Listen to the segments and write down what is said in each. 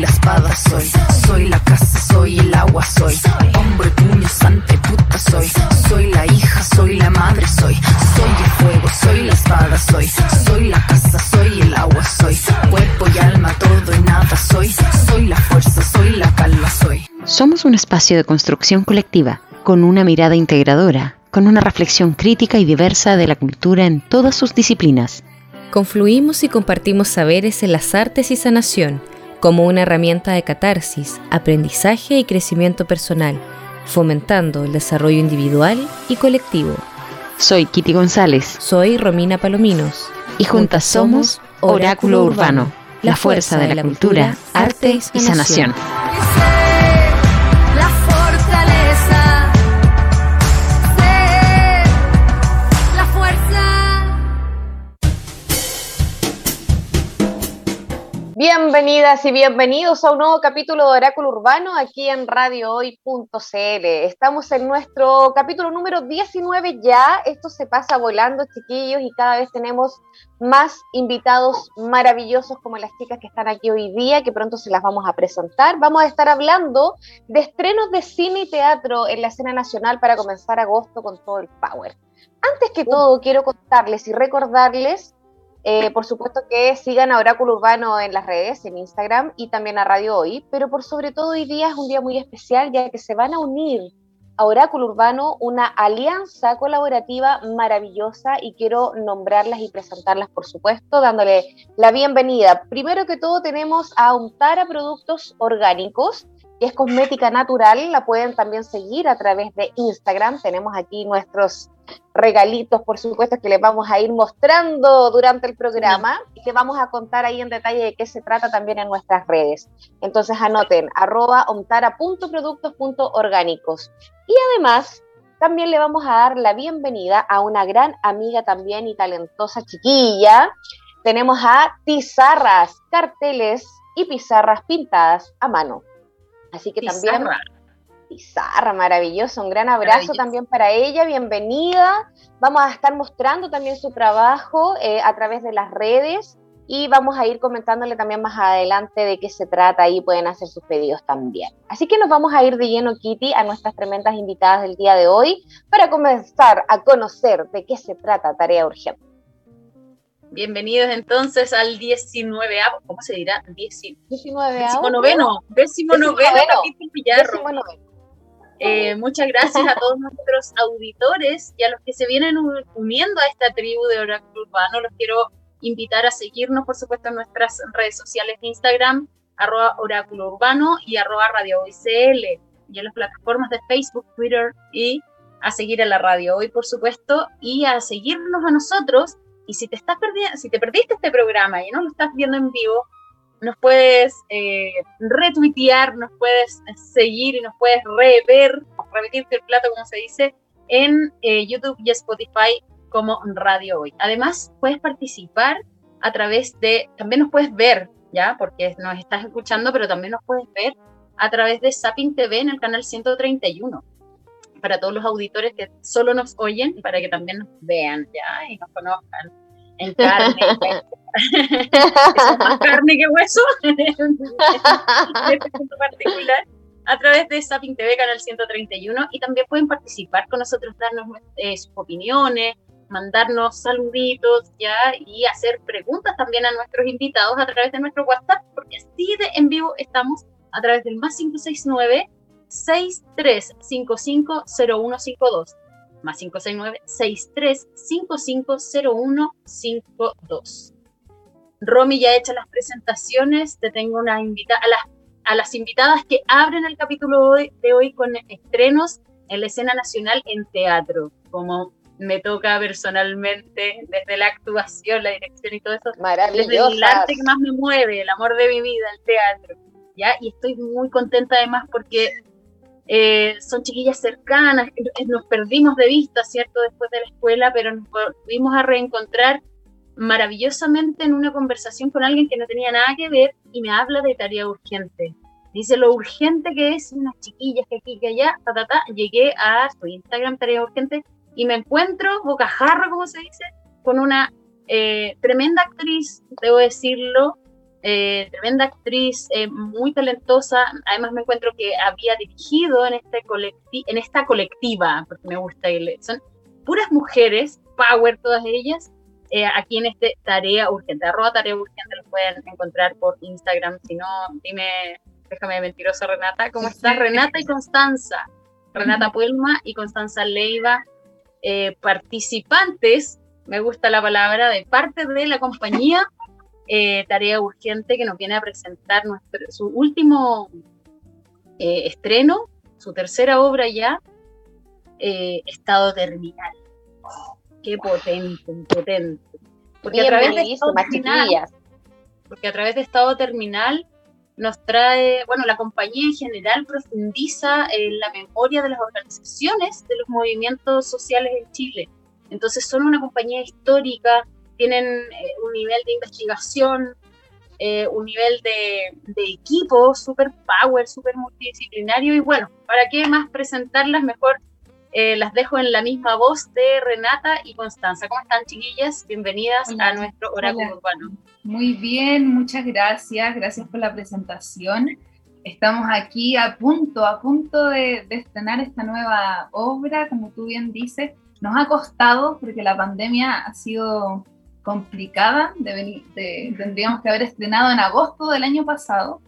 la espada, soy. Soy la casa, soy el agua, soy. Hombre, puño, sante, puta, soy. Soy la hija, soy la madre, soy. Soy el fuego, soy la espada, soy. Soy la casa, soy el agua, soy. Cuerpo y alma, todo y nada, soy. Soy la fuerza, soy la calma, soy. Somos un espacio de construcción colectiva, con una mirada integradora, con una reflexión crítica y diversa de la cultura en todas sus disciplinas. Confluimos y compartimos saberes en las artes y sanación como una herramienta de catarsis, aprendizaje y crecimiento personal, fomentando el desarrollo individual y colectivo. Soy Kitty González. Soy Romina Palominos. Y juntas somos Oráculo Urbano, la fuerza de la cultura, arte y sanación. Bienvenidas y bienvenidos a un nuevo capítulo de Oráculo Urbano aquí en radiohoy.cl. Estamos en nuestro capítulo número 19 ya. Esto se pasa volando, chiquillos, y cada vez tenemos más invitados maravillosos como las chicas que están aquí hoy día, que pronto se las vamos a presentar. Vamos a estar hablando de estrenos de cine y teatro en la escena nacional para comenzar agosto con todo el power. Antes que todo, quiero contarles y recordarles eh, por supuesto que sigan a Oráculo Urbano en las redes, en Instagram y también a Radio Hoy, pero por sobre todo hoy día es un día muy especial ya que se van a unir a Oráculo Urbano una alianza colaborativa maravillosa y quiero nombrarlas y presentarlas, por supuesto, dándole la bienvenida. Primero que todo tenemos a Untara Productos Orgánicos, que es cosmética natural, la pueden también seguir a través de Instagram. Tenemos aquí nuestros regalitos, por supuesto, que les vamos a ir mostrando durante el programa y que vamos a contar ahí en detalle de qué se trata también en nuestras redes. Entonces anoten arroba omtara.productos.orgánicos. Y además, también le vamos a dar la bienvenida a una gran amiga también y talentosa chiquilla. Tenemos a Tizarras, carteles y pizarras pintadas a mano. Así que también... Pizarra, maravilloso, un gran abrazo también para ella, bienvenida. Vamos a estar mostrando también su trabajo eh, a través de las redes y vamos a ir comentándole también más adelante de qué se trata y pueden hacer sus pedidos también. Así que nos vamos a ir de lleno, Kitty, a nuestras tremendas invitadas del día de hoy para comenzar a conocer de qué se trata Tarea Urgente. Bienvenidos entonces al 19 ¿cómo se dirá? 19 19 noveno, décimo noveno capítulo Eh, muchas gracias a todos nuestros auditores y a los que se vienen uniendo a esta tribu de Oráculo Urbano. Los quiero invitar a seguirnos, por supuesto, en nuestras redes sociales de Instagram, arroba Oráculo Urbano y arroba Radio ICL, y en las plataformas de Facebook, Twitter y a seguir a la radio hoy, por supuesto, y a seguirnos a nosotros y si te estás perdiendo, si te perdiste este programa y no lo estás viendo en vivo, nos puedes eh, retuitear, nos puedes seguir y nos puedes rever, repetirte el plato, como se dice, en eh, YouTube y Spotify como Radio Hoy. Además, puedes participar a través de, también nos puedes ver, ¿ya? Porque nos estás escuchando, pero también nos puedes ver a través de Zapping TV en el canal 131 para todos los auditores que solo nos oyen, para que también nos vean ya y nos conozcan en carne. carne que hueso este punto particular a través de Sapin TV Canal 131 y también pueden participar con nosotros, darnos eh, sus opiniones, mandarnos saluditos ya y hacer preguntas también a nuestros invitados a través de nuestro WhatsApp, porque así de en vivo estamos a través del más 569 63550152 más 569-63550152. Romy ya ha hecho las presentaciones, te tengo una invitada a las, a las invitadas que abren el capítulo de hoy con estrenos en la escena nacional en teatro, como me toca personalmente desde la actuación, la dirección y todo eso, desde el arte que más me mueve, el amor de mi vida, el teatro. ¿ya? Y estoy muy contenta además porque eh, son chiquillas cercanas, nos perdimos de vista, ¿cierto?, después de la escuela, pero nos volvimos a reencontrar maravillosamente en una conversación con alguien que no tenía nada que ver y me habla de tarea urgente. Dice lo urgente que es unas chiquillas que aquí, que allá, ta, ta, ta. Llegué a su Instagram, tarea urgente, y me encuentro bocajarro, como se dice, con una eh, tremenda actriz, debo decirlo, eh, tremenda actriz, eh, muy talentosa. Además me encuentro que había dirigido en, este en esta colectiva, porque me gusta, son puras mujeres, power todas ellas, eh, aquí en este Tarea Urgente, arroba Tarea Urgente, lo pueden encontrar por Instagram, si no, dime, déjame mentirosa Renata, ¿cómo estás? Renata y Constanza, Renata Puelma y Constanza Leiva, participantes, me gusta la palabra, de parte de la compañía eh, tarea urgente que nos viene a presentar su último eh, estreno, su tercera obra ya, eh, Estado Terminal. Qué potente, potente. Porque a, través de estado terminal, porque a través de Estado Terminal nos trae, bueno, la compañía en general profundiza en la memoria de las organizaciones de los movimientos sociales en Chile. Entonces son una compañía histórica tienen eh, un nivel de investigación, eh, un nivel de, equipo super power, super multidisciplinario y bueno, ¿para qué más presentarlas? Mejor eh, las dejo en la misma voz de Renata y Constanza. ¿Cómo están chiquillas? Bienvenidas a nuestro oráculo urbano. Muy bien, muchas gracias, gracias por la presentación. Estamos aquí a punto, a punto de, de estrenar esta nueva obra, como tú bien dices. Nos ha costado porque la pandemia ha sido complicada. De tendríamos que haber estrenado en agosto del año pasado,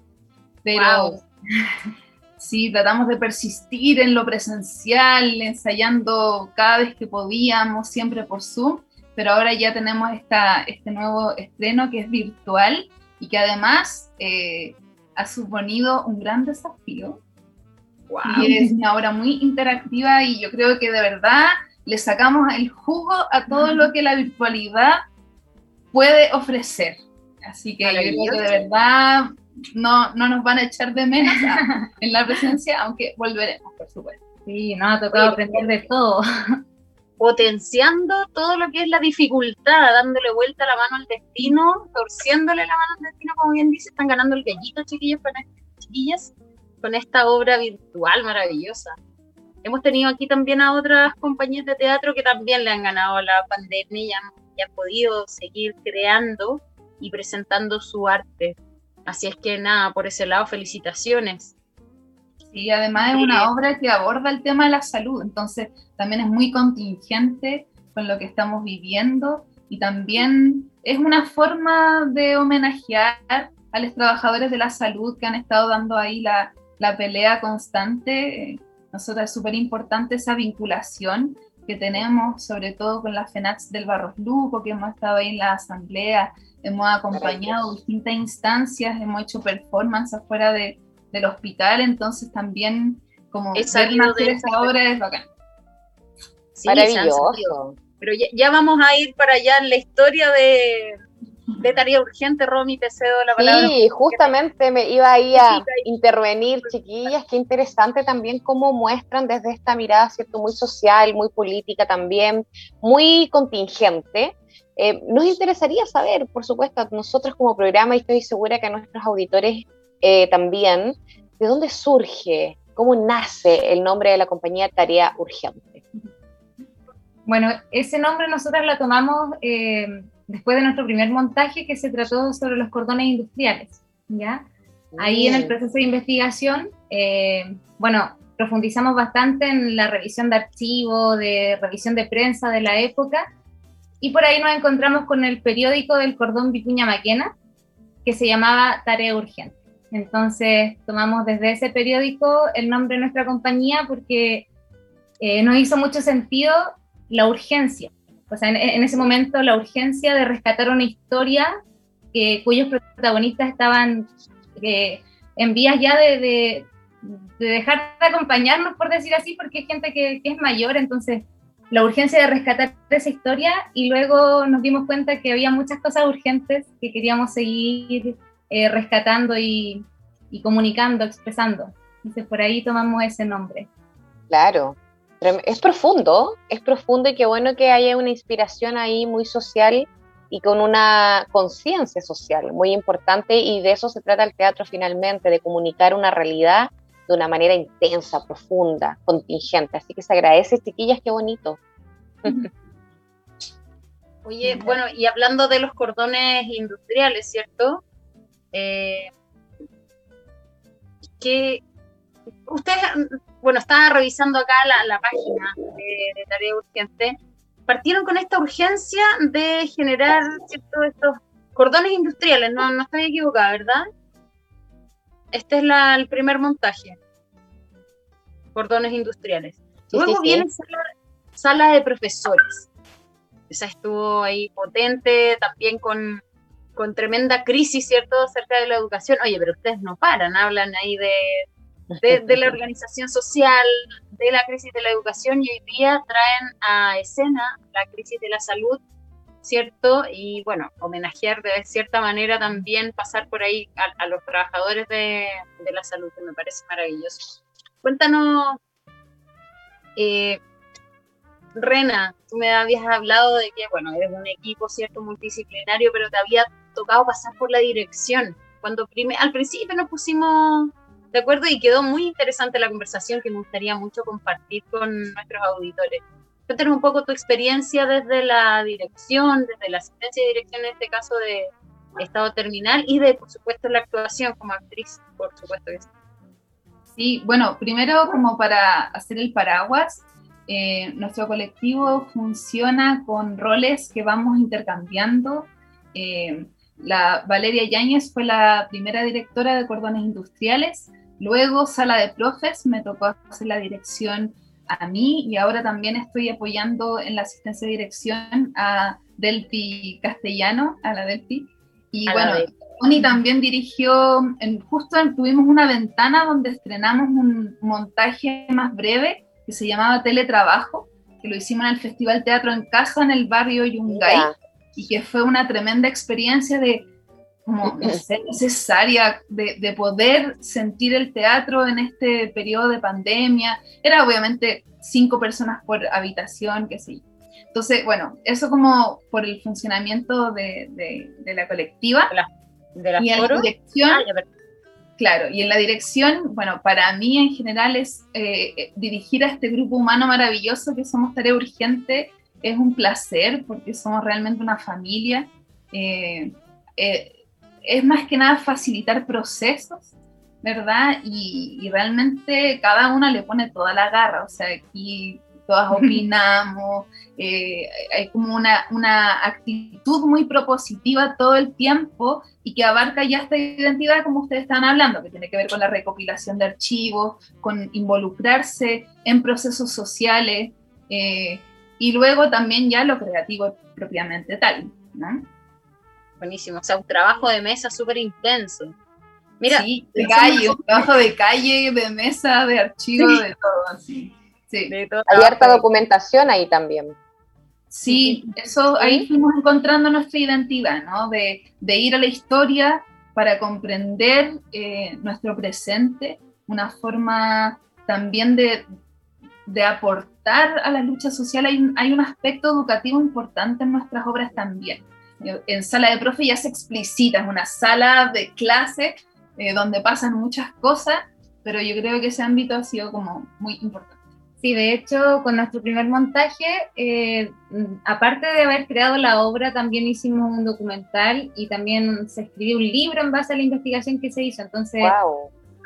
pero sí, tratamos de persistir en lo presencial, ensayando cada vez que podíamos, siempre por Zoom, pero ahora ya tenemos esta, este nuevo estreno que es virtual y que además eh, ha suponido un gran desafío. Y es una obra muy interactiva y yo creo que de verdad le sacamos el jugo a todo lo que la virtualidad puede ofrecer. Así que yo creo que de verdad no, no nos van a echar de menos en la presencia, aunque volveremos, por supuesto. Sí, nos ha tocado aprender de todo. Potenciando todo lo que es la dificultad, dándole vuelta la mano al destino, torciéndole la mano al destino, como bien dice, están ganando el gallito, chiquillos, con, chiquillas, con esta obra virtual maravillosa. Hemos tenido aquí también a otras compañías de teatro que también le han ganado la pandemia y han y podido seguir creando y presentando su arte. Así es que nada, por ese lado, felicitaciones. Y además es una obra que aborda el tema de la salud, entonces también es muy contingente con lo que estamos viviendo y también es una forma de homenajear a los trabajadores de la salud que han estado dando ahí la, la pelea constante. Nosotros es súper importante esa vinculación que tenemos, sobre todo con la FENAX del Barros Luco, que hemos estado ahí en la asamblea, hemos acompañado distintas instancias, hemos hecho performance afuera de, del hospital, entonces también como ver nacer esta obra es bacán. Maravilloso. Pero ya, ya, vamos a ir para allá en la historia de, de tarea urgente, Romy, te cedo la palabra. Sí, justamente me iba ahí a intervenir, chiquillas, qué interesante también cómo muestran desde esta mirada, ¿cierto? Muy social, muy política también, muy contingente. Eh, nos interesaría saber, por supuesto, a nosotros como programa, y estoy segura que a nuestros auditores eh, también, ¿de dónde surge, cómo nace el nombre de la compañía Tarea Urgente? Bueno, ese nombre nosotros lo tomamos eh, después de nuestro primer montaje que se trató sobre los cordones industriales, ¿ya? Ahí en el proceso de investigación, eh, bueno, profundizamos bastante en la revisión de archivos, de revisión de prensa de la época, y por ahí nos encontramos con el periódico del cordón Vicuña Maquena, que se llamaba Tarea Urgente. Entonces tomamos desde ese periódico el nombre de nuestra compañía porque eh, nos hizo mucho sentido la urgencia o sea, en, ese momento la urgencia de rescatar una historia cuyos protagonistas estaban eh, en vías ya de, dejar de acompañarnos, por decir así, porque hay gente que, es mayor, entonces la urgencia de rescatar esa historia y luego nos dimos cuenta que había muchas cosas urgentes que queríamos seguir eh, rescatando y, y comunicando, expresando. Entonces por ahí tomamos ese nombre. Claro, es profundo, es profundo y qué bueno que haya una inspiración ahí muy social y con una conciencia social muy importante y de eso se trata el teatro finalmente, de comunicar una realidad de una manera intensa, profunda, contingente. Así que se agradece, chiquillas, qué bonito. Oye, bueno, y hablando de los cordones industriales, ¿cierto? eh, que ustedes, bueno, estaba revisando acá la, página de, Tarea Urgente, partieron con esta urgencia de generar ¿cierto? estos cordones industriales, no, no estoy equivocada, ¿verdad? Este es el primer montaje. Cordones industriales. Luego viene sala, de profesores. Esa estuvo ahí potente, también con, con tremenda crisis, ¿cierto?, acerca de la educación. Oye, pero ustedes no paran, hablan ahí de, de, la organización social, de la crisis de la educación y hoy día traen a escena la crisis de la salud, ¿cierto? Y bueno, homenajear de cierta manera también, pasar por ahí a, los trabajadores de, de, la salud, que me parece maravilloso. Cuéntanos, eh, Rena, tú me habías hablado de que, bueno, eres un equipo, ¿cierto?, multidisciplinario, pero te había tocado pasar por la dirección. Cuando al principio nos pusimos de acuerdo y quedó muy interesante la conversación que me gustaría mucho compartir con nuestros auditores. Cuéntanos un poco tu experiencia desde la dirección, desde la asistencia de dirección en este caso de estado terminal y de, por supuesto, la actuación como actriz, por supuesto que sí. Sí, bueno, primero como para hacer el paraguas, eh, nuestro colectivo funciona con roles que vamos intercambiando. Eh, la Valeria Yáñez fue la primera directora de cordones industriales, luego sala de profes, me tocó hacer la dirección a mí y ahora también estoy apoyando en la asistencia de dirección a Delpi Castellano, a la Delpi. Y bueno, Tony también dirigió, en, justo tuvimos una ventana donde estrenamos un montaje más breve que se llamaba Teletrabajo, que lo hicimos en el Festival Teatro en Casa en el barrio Yungay, y que fue una tremenda experiencia de como necesaria de, de, poder sentir el teatro en este periodo de pandemia. Era obviamente cinco personas por habitación, que sí. Entonces, bueno, eso como por el funcionamiento de, de, la colectiva. De la, y en la dirección, ah, claro, y en la dirección, bueno, para mí en general es eh, eh, dirigir a este grupo humano maravilloso que somos Tarea Urgente, es un placer porque somos realmente una familia. Eh, es más que nada facilitar procesos, ¿verdad? Y, realmente cada una le pone toda la garra, o sea, aquí todas opinamos, eh, hay como una, una, actitud muy propositiva todo el tiempo y que abarca ya esta identidad como ustedes están hablando, que tiene que ver con la recopilación de archivos, con involucrarse en procesos sociales eh, y luego también ya lo creativo propiamente tal, ¿no? Buenísimo. O sea, un trabajo de mesa súper intenso. Mira, sí, de calle, un trabajo de calle, de mesa, de archivo, de todo así. Sí. Hay harta documentación ahí también. Sí, eso ahí fuimos encontrando nuestra identidad, ¿no? De, de ir a la historia para comprender eh, nuestro presente, una forma también de, de, aportar a la lucha social. Hay, hay un aspecto educativo importante en nuestras obras también en sala de profe ya se explicita, es una sala de clase eh, donde pasan muchas cosas, pero yo creo que ese ámbito ha sido como muy importante. Sí, de hecho, con nuestro primer montaje, eh, aparte de haber creado la obra, también hicimos un documental y también se escribió un libro en base a la investigación que se hizo. Entonces,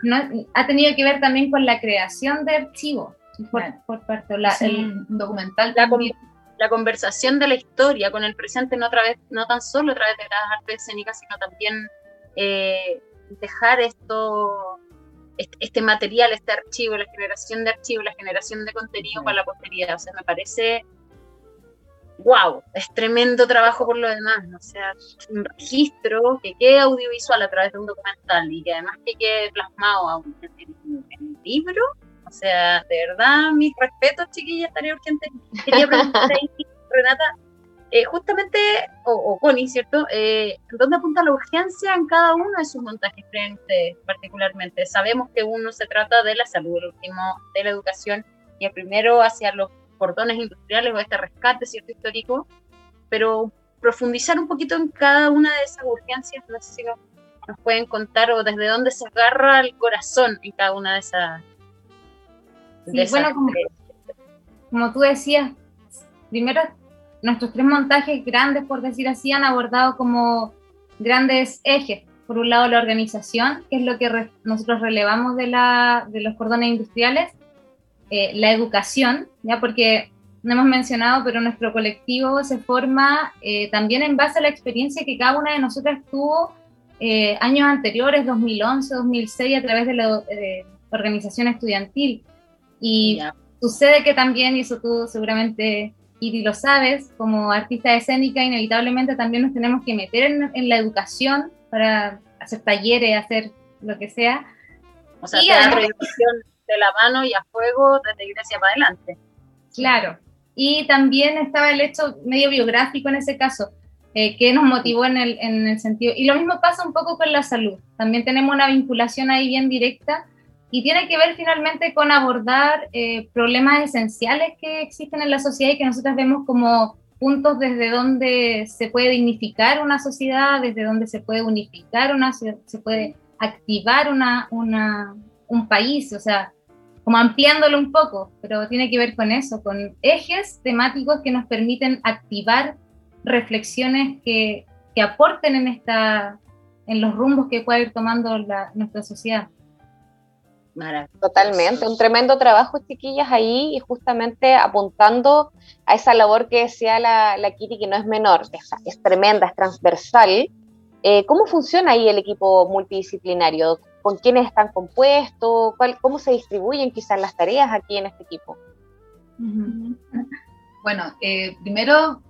no, ha tenido que ver también con la creación de archivos por, parte de la, el documental. La, la conversación de la historia con el presente, no, no tan solo a través de las artes escénicas, sino también eh, dejar esto, este, material, este archivo, la generación de archivos, la generación de contenido para la posteridad. O sea, me parece, wow, es tremendo trabajo por lo demás. O sea, un registro que quede audiovisual a través de un documental y que además que quede plasmado en, un libro o sea, de verdad, mis respetos, chiquillas, tarea urgente. Quería preguntar ahí, Renata, eh, justamente, o, o, Connie, ¿cierto? Eh, ¿Dónde apunta la urgencia en cada uno de sus montajes, ustedes particularmente? Sabemos que uno se trata de la salud, el último de la educación, y el primero hacia los cordones industriales o este rescate, ¿cierto? Histórico, pero profundizar un poquito en cada una de esas urgencias, no sé si nos pueden contar o desde dónde se agarra el corazón en cada una de esas bueno, como, tú decías, primero nuestros tres montajes grandes, por decir así, han abordado como grandes ejes. por un lado la organización, que es lo que nosotros relevamos de, la, de los cordones industriales, eh, la educación, ya porque no hemos mencionado, pero nuestro colectivo se forma eh, también en base a la experiencia que cada una de nosotras tuvo eh, años anteriores, 2011, 2006, a través de la organización estudiantil. Y sucede que también, y eso tú seguramente, Iri, lo sabes, como artista escénica, inevitablemente también nos tenemos que meter en, en la educación para hacer talleres, hacer lo que sea. O sea, y la educación de la mano y a fuego desde Grecia para adelante. Claro. Y también estaba el hecho medio biográfico en ese caso, eh, que nos motivó en el, en el sentido. Y lo mismo pasa un poco con la salud. También tenemos una vinculación ahí bien directa y tiene que ver finalmente con abordar eh, problemas esenciales que existen en la sociedad y que nosotros vemos como puntos desde donde se puede dignificar una sociedad, desde donde se puede unificar una, se puede activar una, un país, o sea, como ampliándolo un poco, pero tiene que ver con eso, con ejes temáticos que nos permiten activar reflexiones que, que aporten en, esta, en los rumbos que puede ir tomando nuestra sociedad. Totalmente, un tremendo trabajo, chiquillas, ahí y justamente apuntando a esa labor que decía la, la Kitty, que no es menor, es, es tremenda, es transversal. Eh, ¿Cómo funciona ahí el equipo multidisciplinario? con quiénes están compuestos, cómo se distribuyen quizás las tareas aquí en este equipo. Bueno, eh, primero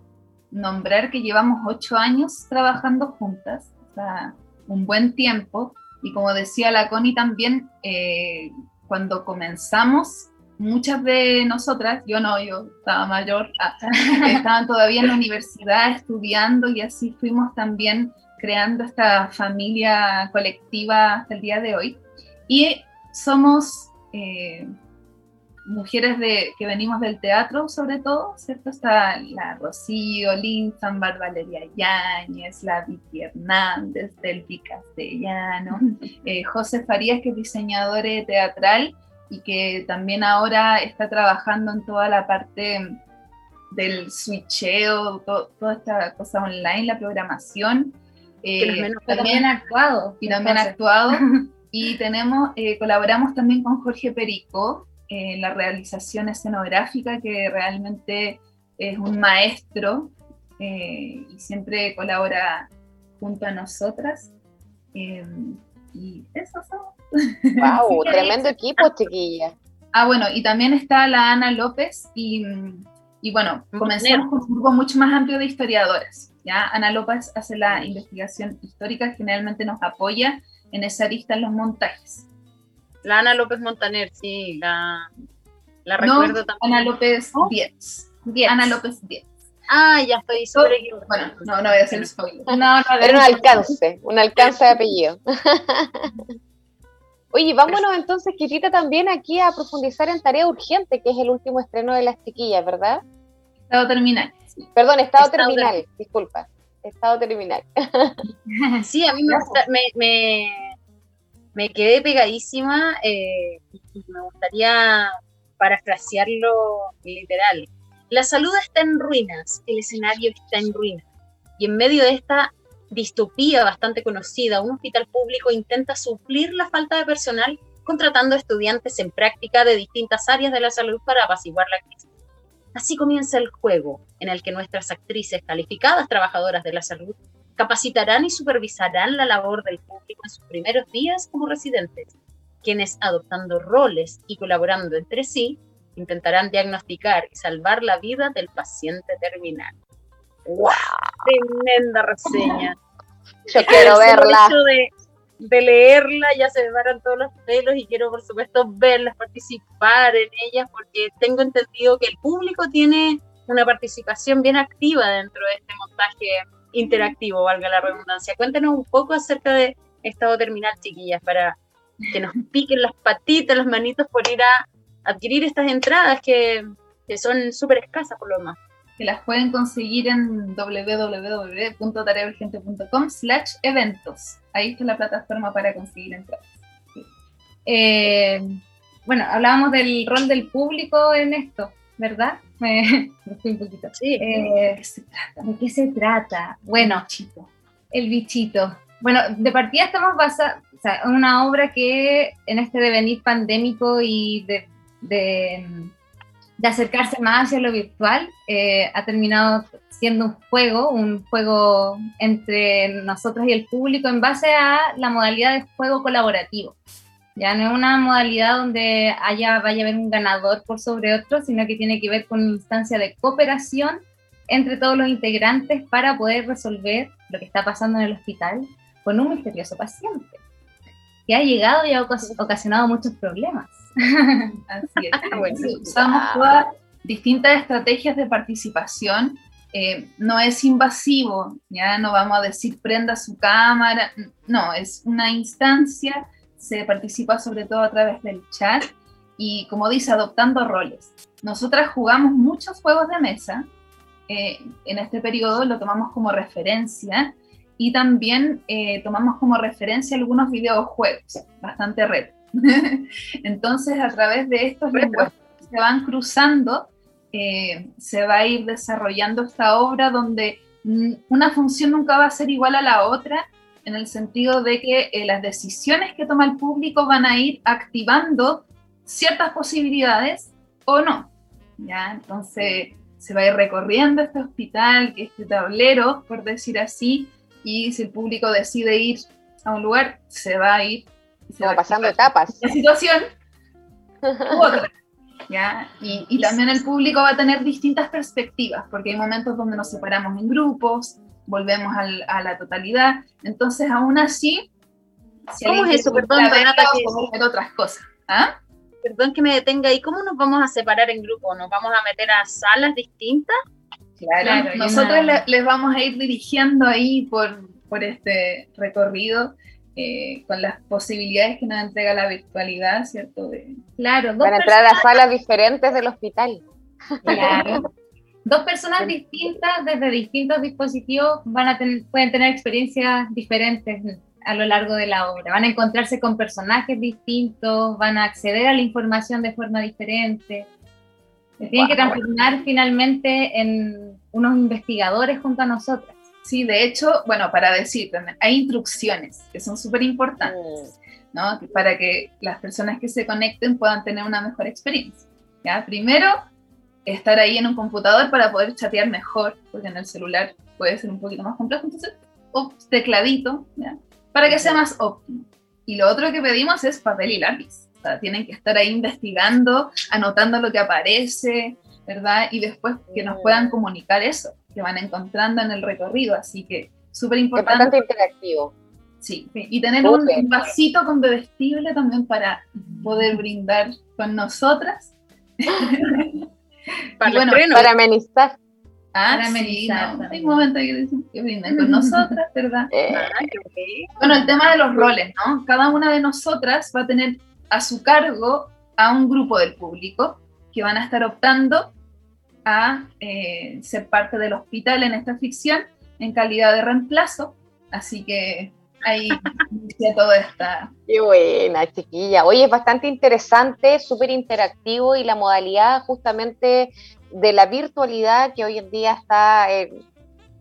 nombrar que llevamos ocho años trabajando juntas, o sea, un buen tiempo, y como decía la Connie también, eh, cuando comenzamos, muchas de nosotras, yo no, yo estaba mayor, ah, estaban todavía en la universidad estudiando y así fuimos también creando esta familia colectiva hasta el día de hoy. Y somos eh, mujeres de, que venimos del teatro, sobre todo, ¿cierto? Está la Rocío Linzambar, Valeria Yáñez, la Vicky Hernández, Delpi Castellano, eh, José Farías, que es diseñador teatral y que también ahora está trabajando en toda la parte del switcheo, toda esta cosa online, la programación. Eh, también ha actuado. Y también ha actuado. y tenemos, eh, colaboramos también con Jorge Perico en la realización escenográfica, que realmente es un maestro eh, y siempre colabora junto a nosotras. y eso son. ¡Wow! tremendo equipo, chiquilla. Ah, bueno, y también está la Ana López y, y bueno, comenzamos con un grupo mucho más amplio de historiadoras. ¿ya? Ana López hace la investigación histórica, generalmente nos apoya en esa lista en los montajes. La Ana López Montaner, sí, la, la recuerdo también. Ana López Diez. Ana López Diez. Ah, ya estoy sobre Bueno, no, no voy a hacer spoiler. No, no, era un alcance, un alcance de apellido. Oye, vámonos entonces, Kitita, también aquí a profundizar en Tarea Urgente, que es el último estreno de las chiquillas, ¿verdad? Estado terminal. Perdón, estado, terminal, disculpa. Estado terminal. sí, a mí me, me, quedé pegadísima eh, y me gustaría parafrasearlo literal. La salud está en ruinas, el escenario está en ruinas. Y en medio de esta distopía bastante conocida, un hospital público intenta suplir la falta de personal contratando estudiantes en práctica de distintas áreas de la salud para apaciguar la crisis. Así comienza el juego, en el que nuestras actrices calificadas trabajadoras de la salud capacitarán y supervisarán la labor del público en sus primeros días como residentes, quienes adoptando roles y colaborando entre sí, intentarán diagnosticar y salvar la vida del paciente terminal. ¡Wow! Tremenda reseña. Yo quiero verla de leerla ya se me paran todos los pelos y quiero por supuesto verlas, participar en ellas porque tengo entendido que el público tiene una participación bien activa dentro de este montaje interactivo, valga la redundancia. Cuéntenos un poco acerca de estado terminal, chiquillas, para que nos piquen las patitas, las manitos por ir a adquirir estas entradas que, son súper escasas por lo demás que las pueden conseguir en www.tareaurgente.com slash eventos. Ahí está la plataforma para conseguir entradas. Eh, bueno, hablábamos del rol del público en esto, ¿verdad? Me, fui un poquito. Sí. Eh, ¿De qué se trata? Bueno, el bichito. Bueno, de partida estamos basados, o sea, una obra que en este devenir pandémico y de, de, acercarse más hacia lo virtual, eh, ha terminado siendo un juego, un juego entre nosotros y el público en base a la modalidad de juego colaborativo. Ya no es una modalidad donde haya, vaya a haber un ganador por sobre otro, sino que tiene que ver con una instancia de cooperación entre todos los integrantes para poder resolver lo que está pasando en el hospital con un misterioso paciente que ha llegado y ha ocasionado muchos problemas. Así es. Usamos todas distintas estrategias de participación. Eh, no es invasivo, ya no vamos a decir prenda su cámara, no, es una instancia, se participa sobre todo a través del chat y como dice, adoptando roles. Nosotras jugamos muchos juegos de mesa, eh, en este periodo lo tomamos como referencia y también eh, tomamos como referencia algunos videojuegos, bastante red. Entonces, a través de estos lenguajes se van cruzando, eh, se va a ir desarrollando esta obra donde una función nunca va a ser igual a la otra, en el sentido de que las decisiones que toma el público van a ir activando ciertas posibilidades o no. ¿ya? Entonces, se va a ir recorriendo este hospital, este tablero, por decir así, y si el público decide ir a un lugar, se va a ir. se va, pasando etapas. La situación otra. ¿ya? Y, también el público va a tener distintas perspectivas, porque hay momentos donde nos separamos en grupos, volvemos a la totalidad, entonces aún así... ¿Cómo es eso? Perdón, Renata, que... otras cosas. ¿Ah? perdón que me detenga ahí, ¿cómo nos vamos a separar en grupo? ¿Nos vamos a meter a salas distintas? Claro, nosotros les vamos a ir dirigiendo ahí por, por este recorrido eh, con las posibilidades que nos entrega la virtualidad, ¿cierto? claro, para entrar a salas diferentes del hospital. Claro. Dos personas distintas desde distintos dispositivos van a tener, pueden tener experiencias diferentes a lo largo de la obra. Van a encontrarse con personajes distintos, van a acceder a la información de forma diferente. tienen que transformar finalmente en unos investigadores junto a nosotras. Sí, de hecho, bueno, para decir también, hay instrucciones que son súper importantes, ¿no? Para que las personas que se conecten puedan tener una mejor experiencia. ¿ya? Primero, estar ahí en un computador para poder chatear mejor, porque en el celular puede ser un poquito más complejo, entonces, o tecladito, ¿ya? para que sea más óptimo. Y lo otro que pedimos es papel y lápiz. O sea, tienen que estar ahí investigando, anotando lo que aparece, ¿verdad? Y después que nos puedan comunicar eso, que van encontrando en el recorrido. Así que súper importante. interactivo. Sí, y tener un vasito con bebestible también para poder brindar con nosotras. para, bueno, para amenizar. Ah, sí, Hay momentos que dicen que brindan con nosotras, ¿verdad? Eh. Bueno, el tema de los roles, ¿no? Cada una de nosotras va a tener a su cargo a un grupo del público que van a estar optando a eh, ser parte del hospital en esta ficción en calidad de reemplazo. Así que ahí inicia toda esta. Qué buena, chiquilla. Oye, es bastante interesante, súper interactivo y la modalidad justamente de la virtualidad que hoy en día está eh,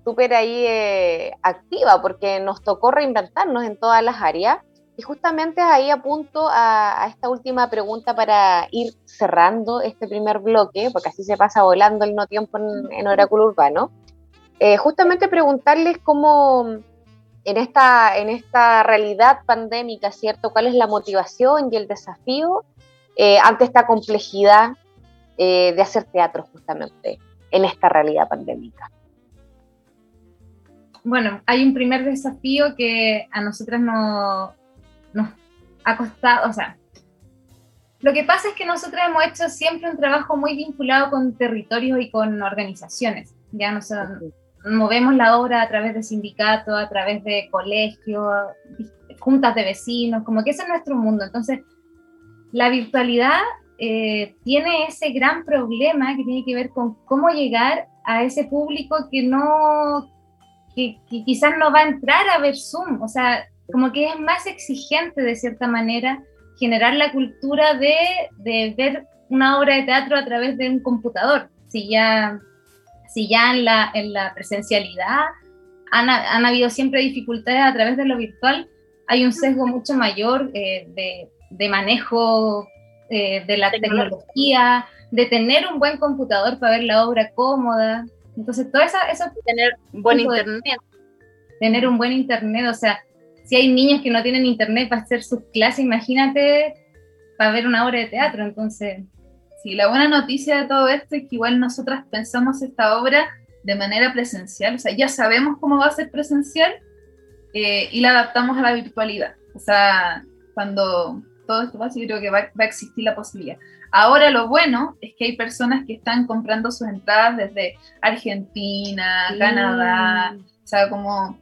súper ahí eh, activa porque nos tocó reinventarnos en todas las áreas. Y justamente ahí apunto a, a, esta última pregunta para ir cerrando este primer bloque, porque así se pasa volando el no tiempo en, Oráculo Urbano. Eh, justamente preguntarles cómo en esta, en esta realidad pandémica, ¿cierto? ¿Cuál es la motivación y el desafío ante esta complejidad eh, de hacer teatro justamente en esta realidad pandémica? Bueno, hay un primer desafío que a nosotras no, nos ha costado, o sea, lo que pasa es que nosotros hemos hecho siempre un trabajo muy vinculado con territorios y con organizaciones. Ya nos movemos la obra a través de sindicatos, a través de colegios, juntas de vecinos, como que ese es nuestro mundo. Entonces, la virtualidad eh, tiene ese gran problema que tiene que ver con cómo llegar a ese público que no, que, quizás no va a entrar a ver Zoom, o sea, como que es más exigente de cierta manera generar la cultura de, de ver una obra de teatro a través de un computador. Si ya, si ya en, la, en la presencialidad han, han, habido siempre dificultades a través de lo virtual, hay un sesgo mucho mayor eh, de, de, manejo eh, de la tecnología, de tener un buen computador para ver la obra cómoda. Entonces, todo eso... eso tener buen internet. tener un buen internet, o sea, si hay niños que no tienen internet para hacer sus clases, imagínate para ver una obra de teatro, entonces... Sí, la buena noticia de todo esto es que igual nosotras pensamos esta obra de manera presencial, o sea, ya sabemos cómo va a ser presencial eh, y la adaptamos a la virtualidad. O sea, cuando todo esto pase, yo creo que va, va, a existir la posibilidad. Ahora lo bueno es que hay personas que están comprando sus entradas desde Argentina, Canadá, o sea, como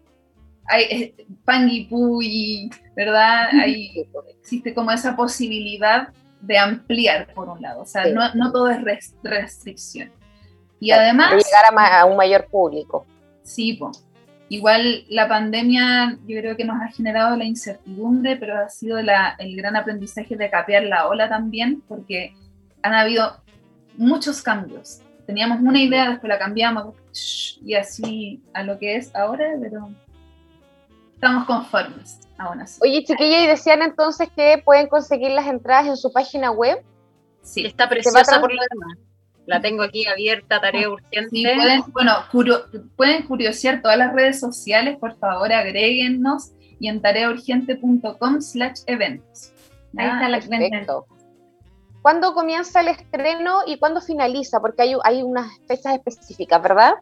hay eh, Panguipulli, ¿verdad? Hay, existe como esa posibilidad de ampliar, por un lado. O sea, no, no, todo es restricción. Y además... llegar a, un mayor público. Sí, igual la pandemia yo creo que nos ha generado la incertidumbre, pero ha sido la, el gran aprendizaje de capear la ola también, porque han habido muchos cambios. Teníamos una idea, después la cambiamos y así a lo que es ahora, pero estamos conformes aún así. Oye, chiquilla, y decían entonces que pueden conseguir las entradas en su página web. Sí, está preciosa por lo demás. La tengo aquí abierta, tarea urgente. Sí, pueden, bueno, pueden curiosear todas las redes sociales, por favor, agréguennos y en tareaurgente.com slash eventos. Ahí está la perfecto. ¿Cuándo comienza el estreno y cuándo finaliza? Porque hay, hay unas fechas específicas, ¿verdad?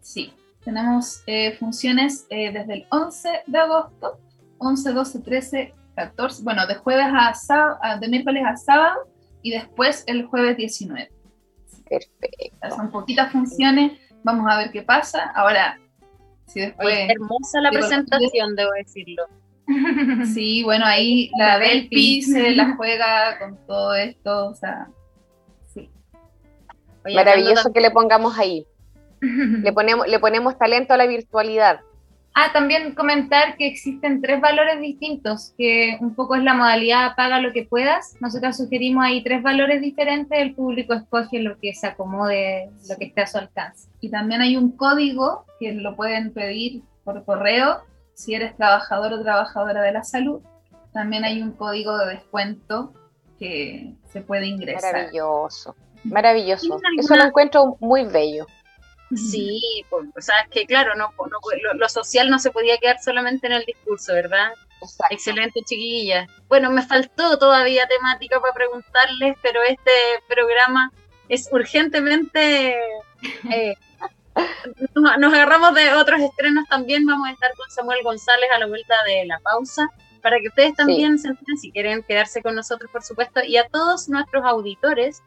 Sí, tenemos eh, funciones eh, desde el 11 de agosto, 11, 12, 13, 14, bueno, de jueves a sábado, de miércoles a sábado y después el jueves 19. Perfecto. Son poquitas funciones, vamos a ver qué pasa. Ahora, si después... hermosa la presentación, debo decirlo. Sí, bueno, ahí la, Belpi se la juega con todo esto, o sea, sí. Maravilloso que le pongamos ahí. Le, ponemos, le ponemos talento a la virtualidad. Ah, también comentar que existen tres valores distintos, que un poco es la modalidad paga lo que puedas. Nosotros sugerimos ahí tres valores diferentes, el público escoge lo que se acomode, lo que esté a su alcance. Y también hay un código que lo pueden pedir por correo si eres trabajador o trabajadora de la salud. También hay un código de descuento que se puede ingresar. Maravilloso, maravilloso. Eso lo encuentro muy bello. Sí, pues, o sea, es que claro, no, lo, social no se podía quedar solamente en el discurso, ¿verdad? Excelente, chiquilla. Bueno, me faltó todavía temática para preguntarles, pero este programa es urgentemente... Eh, nos, agarramos de otros estrenos también. Vamos a estar con Samuel González a la vuelta de la pausa para que ustedes también se enteren si quieren quedarse con nosotros, por supuesto, y a todos nuestros auditores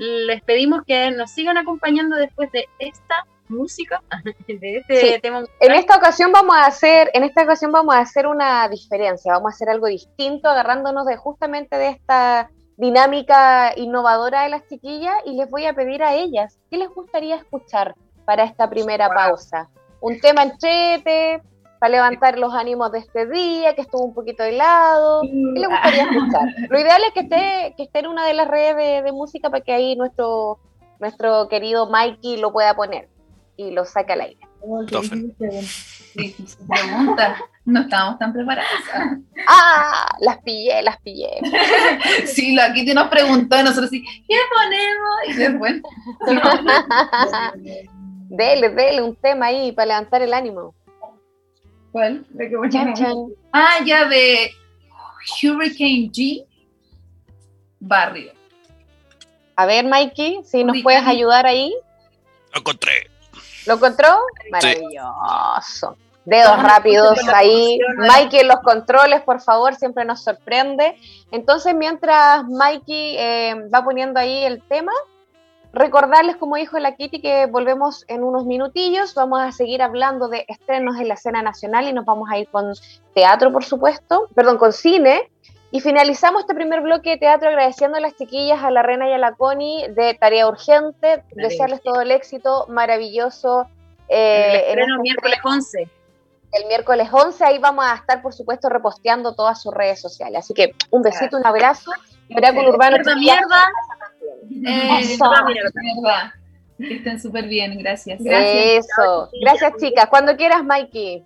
les pedimos que nos sigan acompañando después de esta música, de este tema. En esta ocasión vamos a hacer, en esta ocasión vamos a hacer una diferencia, vamos a hacer algo distinto, agarrándonos de justamente de esta dinámica innovadora de las chiquillas y les voy a pedir a ellas qué les gustaría escuchar para esta primera pausa. Un tema entrete, para levantar los ánimos de este día, que estuvo un poquito helado. ¿Qué le gustaría escuchar? Lo ideal es que esté, que esté en una de las redes de, música para que ahí nuestro, nuestro querido Mikey lo pueda poner y lo saque al aire. pregunta. No estábamos tan preparadas. Ah, las pillé, las pillé. sí, lo aquí te nos preguntó y nosotros sí, ¿qué ponemos? Y después. dele, dele un tema ahí para levantar el ánimo. ¿Cuál? ¿De qué Ah, ya de Hurricane G, Barrio. A ver, Mikey, si nos puedes ayudar ahí. Lo encontré. ¿Lo encontró? Maravilloso. Dedos rápidos ahí. Mikey en los controles, por favor, siempre nos sorprende. Entonces, mientras Mikey eh, va poniendo ahí el tema, Recordarles, como dijo la Kitty, que volvemos en unos minutillos. Vamos a seguir hablando de estrenos en la escena nacional y nos vamos a ir con teatro, por supuesto, perdón, con cine. Y finalizamos este primer bloque de teatro agradeciendo a las chiquillas, a la Rena y a la Connie de Tarea Urgente, desearles todo el éxito maravilloso. Eh, el estreno miércoles 11. El miércoles 11, ahí vamos a estar, por supuesto, reposteando todas sus redes sociales. Así que un besito, un abrazo. Oráculo Urbano. Mierda, mierda. Eh, Que estén súper bien, gracias. Gracias. Eso. Gracias, chicas. Cuando quieras, Mikey.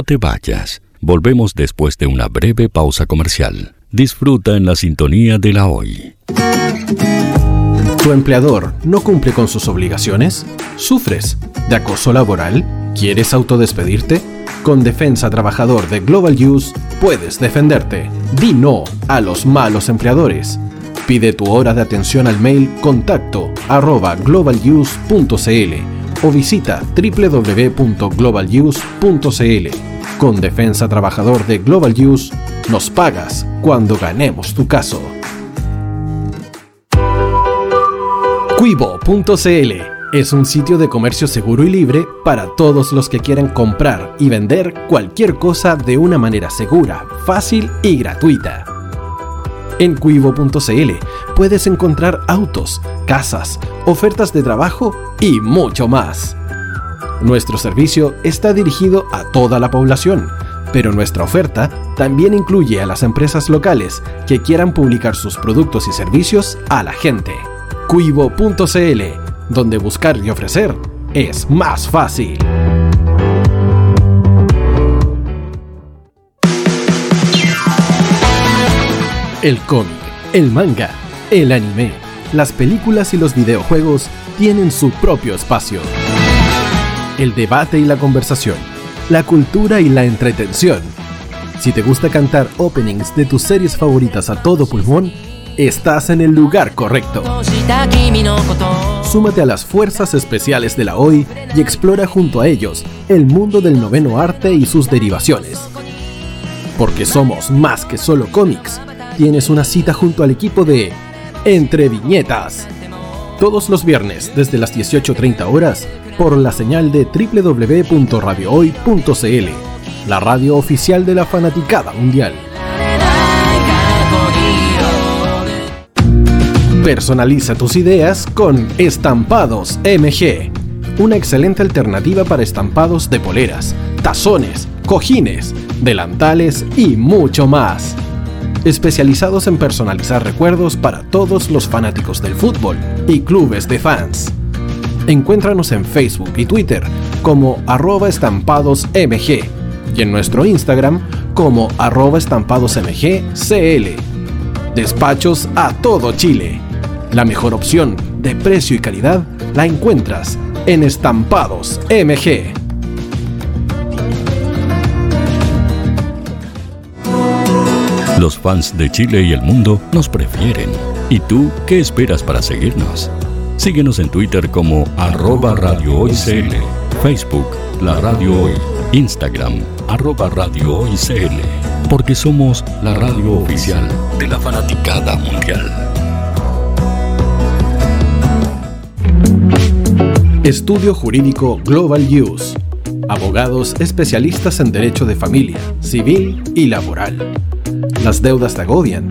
No te vayas. Volvemos después de una breve pausa comercial. Disfruta en la sintonía de la hoy. ¿Tu empleador no cumple con sus obligaciones? ¿Sufres de acoso laboral? ¿Quieres autodespedirte? Con Defensa Trabajador de Global Use puedes defenderte. Di no a los malos empleadores. Pide tu hora de atención al mail contacto arroba globaluse.cl o visita www.globaluse.cl. Con Defensa Trabajador de Global Use, nos pagas cuando ganemos tu caso. Cuivo.cl es un sitio de comercio seguro y libre para todos los que quieran comprar y vender cualquier cosa de una manera segura, fácil y gratuita. En cuivo.cl puedes encontrar autos, casas, ofertas de trabajo y mucho más. Nuestro servicio está dirigido a toda la población, pero nuestra oferta también incluye a las empresas locales que quieran publicar sus productos y servicios a la gente. Cuivo.cl, donde buscar y ofrecer es más fácil. El cómic, el manga, el anime, las películas y los videojuegos tienen su propio espacio. El debate y la conversación, la cultura y la entretención. Si te gusta cantar openings de tus series favoritas a todo pulmón, estás en el lugar correcto. Súmate a las fuerzas especiales de la OI y explora junto a ellos el mundo del noveno arte y sus derivaciones. Porque somos más que solo cómics tienes una cita junto al equipo de Entre Viñetas. Todos los viernes desde las 18.30 horas por la señal de www.radiohoy.cl, la radio oficial de la fanaticada mundial. Personaliza tus ideas con Estampados MG, una excelente alternativa para estampados de poleras, tazones, cojines, delantales y mucho más especializados en personalizar recuerdos para todos los fanáticos del fútbol y clubes de fans. Encuéntranos en Facebook y Twitter como arroba estampadosmg y en nuestro Instagram como arroba estampadosmgcl. Despachos a todo Chile. La mejor opción de precio y calidad la encuentras en Estampados MG. Los fans de Chile y el mundo nos prefieren. ¿Y tú qué esperas para seguirnos? Síguenos en Twitter como arroba Radio Facebook La Radio Hoy, Instagram arroba Radio porque somos la radio oficial de la fanaticada mundial. Estudio Jurídico Global Use. Abogados especialistas en derecho de familia, civil y laboral las deudas te agobian.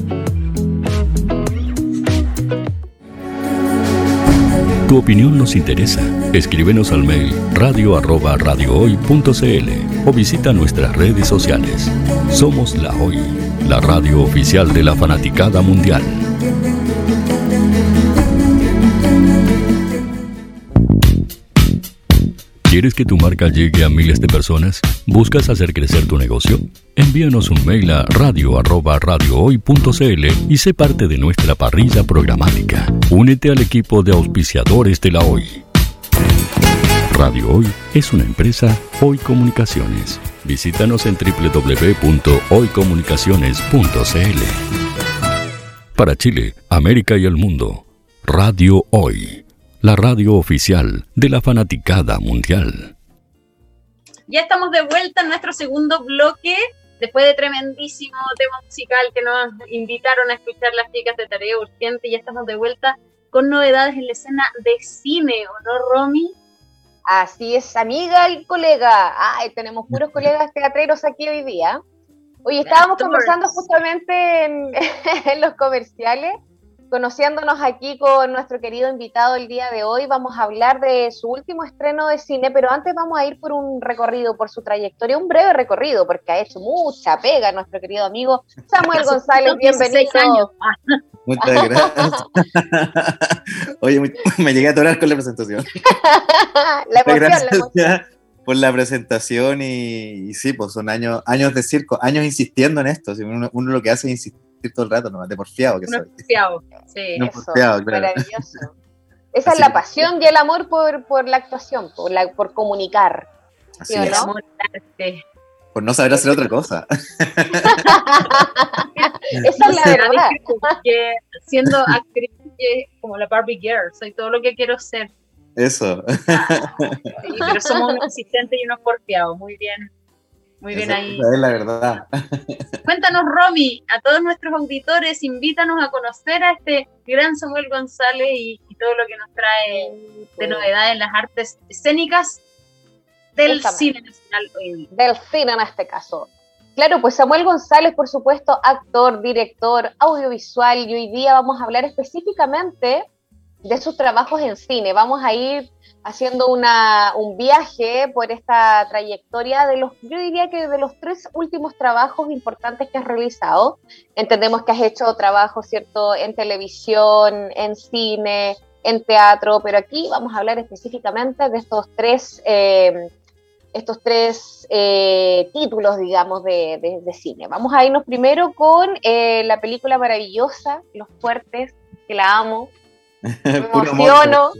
Tu opinión nos interesa. Escríbenos al mail radio arroba o visita nuestras redes sociales. Somos La Hoy, la radio oficial de la fanaticada mundial. ¿Quieres que tu marca llegue a miles de personas? ¿Buscas hacer crecer tu negocio? Envíanos un mail a radio@radiohoy.cl y sé parte de nuestra parrilla programática. Únete al equipo de auspiciadores de la Hoy. Radio Hoy es una empresa Hoy Comunicaciones. Visítanos en www.hoycomunicaciones.cl. Para Chile, América y el mundo, Radio Hoy la radio oficial de la fanaticada mundial. Ya estamos de vuelta en nuestro segundo bloque, después de tremendísimo tema musical que nos invitaron a escuchar las chicas de Tarea Urgente, ya estamos de vuelta con novedades en la escena de cine, ¿o no, Romy? Así es, amiga y colega. Ay, tenemos puros colegas teatreros aquí hoy día. Oye, estábamos conversando justamente en, en los comerciales conociéndonos aquí con nuestro querido invitado el día de hoy. Vamos a hablar de su último estreno de cine, pero antes vamos a ir por un recorrido, por su trayectoria, un breve recorrido, porque ha hecho mucha pega nuestro querido amigo Samuel González. Bienvenido. Muchas gracias. Oye, me llegué a atorar con la presentación. la gracias por la presentación y, sí, pues son años, años de circo, años insistiendo en esto. Uno, uno lo que hace es insistir todo el rato, no, de porfiado que soy. Porfiado, sí. No porfiado, claro. Maravilloso. Esa es la pasión y el amor por, por la actuación, por, la, por comunicar. Así es. Por no saber hacer otra cosa. Esa es la verdad. Porque siendo actriz como la Barbie Girl, soy todo lo que quiero ser. Eso. Sí, pero somos un asistente y unos porfiados. Muy bien. Muy bien ahí. Esa es la verdad. Cuéntanos, Romy, a todos nuestros auditores, invítanos a conocer a este gran Samuel González y, todo lo que nos trae de novedad en las artes escénicas del cine nacional Del cine en este caso. Claro, pues Samuel González, por supuesto, actor, director, audiovisual, y hoy día vamos a hablar específicamente de sus trabajos en cine. Vamos a ir haciendo un viaje por esta trayectoria de los, yo diría que de los tres últimos trabajos importantes que has realizado. Entendemos que has hecho trabajo, ¿cierto?, en televisión, en cine, en teatro, pero aquí vamos a hablar específicamente de estos tres, eh, estos tres eh, títulos, digamos, de, de, cine. Vamos a irnos primero con eh, la película maravillosa, Los Fuertes, que la amo, me emociono,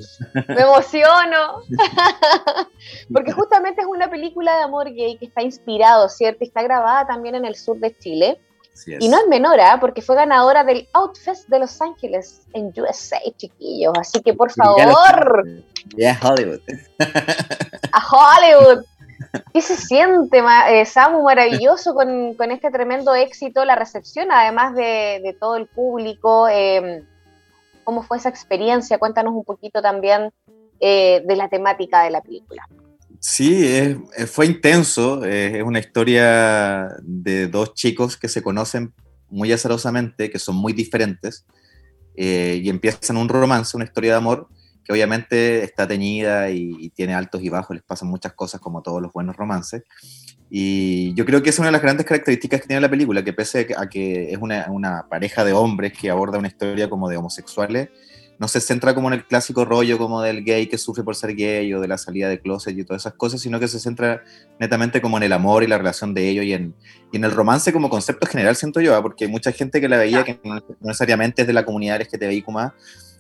me emociono, porque justamente es una película de amor gay que está inspirado, ¿cierto? Y está grabada también en el sur de Chile. Y no es menor, ¿eh? porque fue ganadora del Outfest de Los Ángeles en USA, chiquillos. Así que por favor. Ya Hollywood. a Hollywood. ¿Qué se siente, eh, Samu, maravilloso con, con, este tremendo éxito, la recepción, además de, de todo el público? Eh, ¿Cómo fue esa experiencia? Cuéntanos un poquito también eh, de la temática de la película. Sí, fue intenso. es una historia de dos chicos que se conocen muy azarosamente, que son muy diferentes, eh, y empiezan un romance, una historia de amor, que obviamente está teñida y, tiene altos y bajos, les pasan muchas cosas como todos los buenos romances. Y yo creo que es una de las grandes características que tiene la película, que pese a que es una, una, pareja de hombres que aborda una historia como de homosexuales, no se centra como en el clásico rollo como del gay que sufre por ser gay o de la salida de closet y todas esas cosas, sino que se centra netamente como en el amor y la relación de ellos y en, y en el romance como concepto general, siento yo, ¿ah? porque hay mucha gente que la veía que no necesariamente es de la comunidad LGTBI más,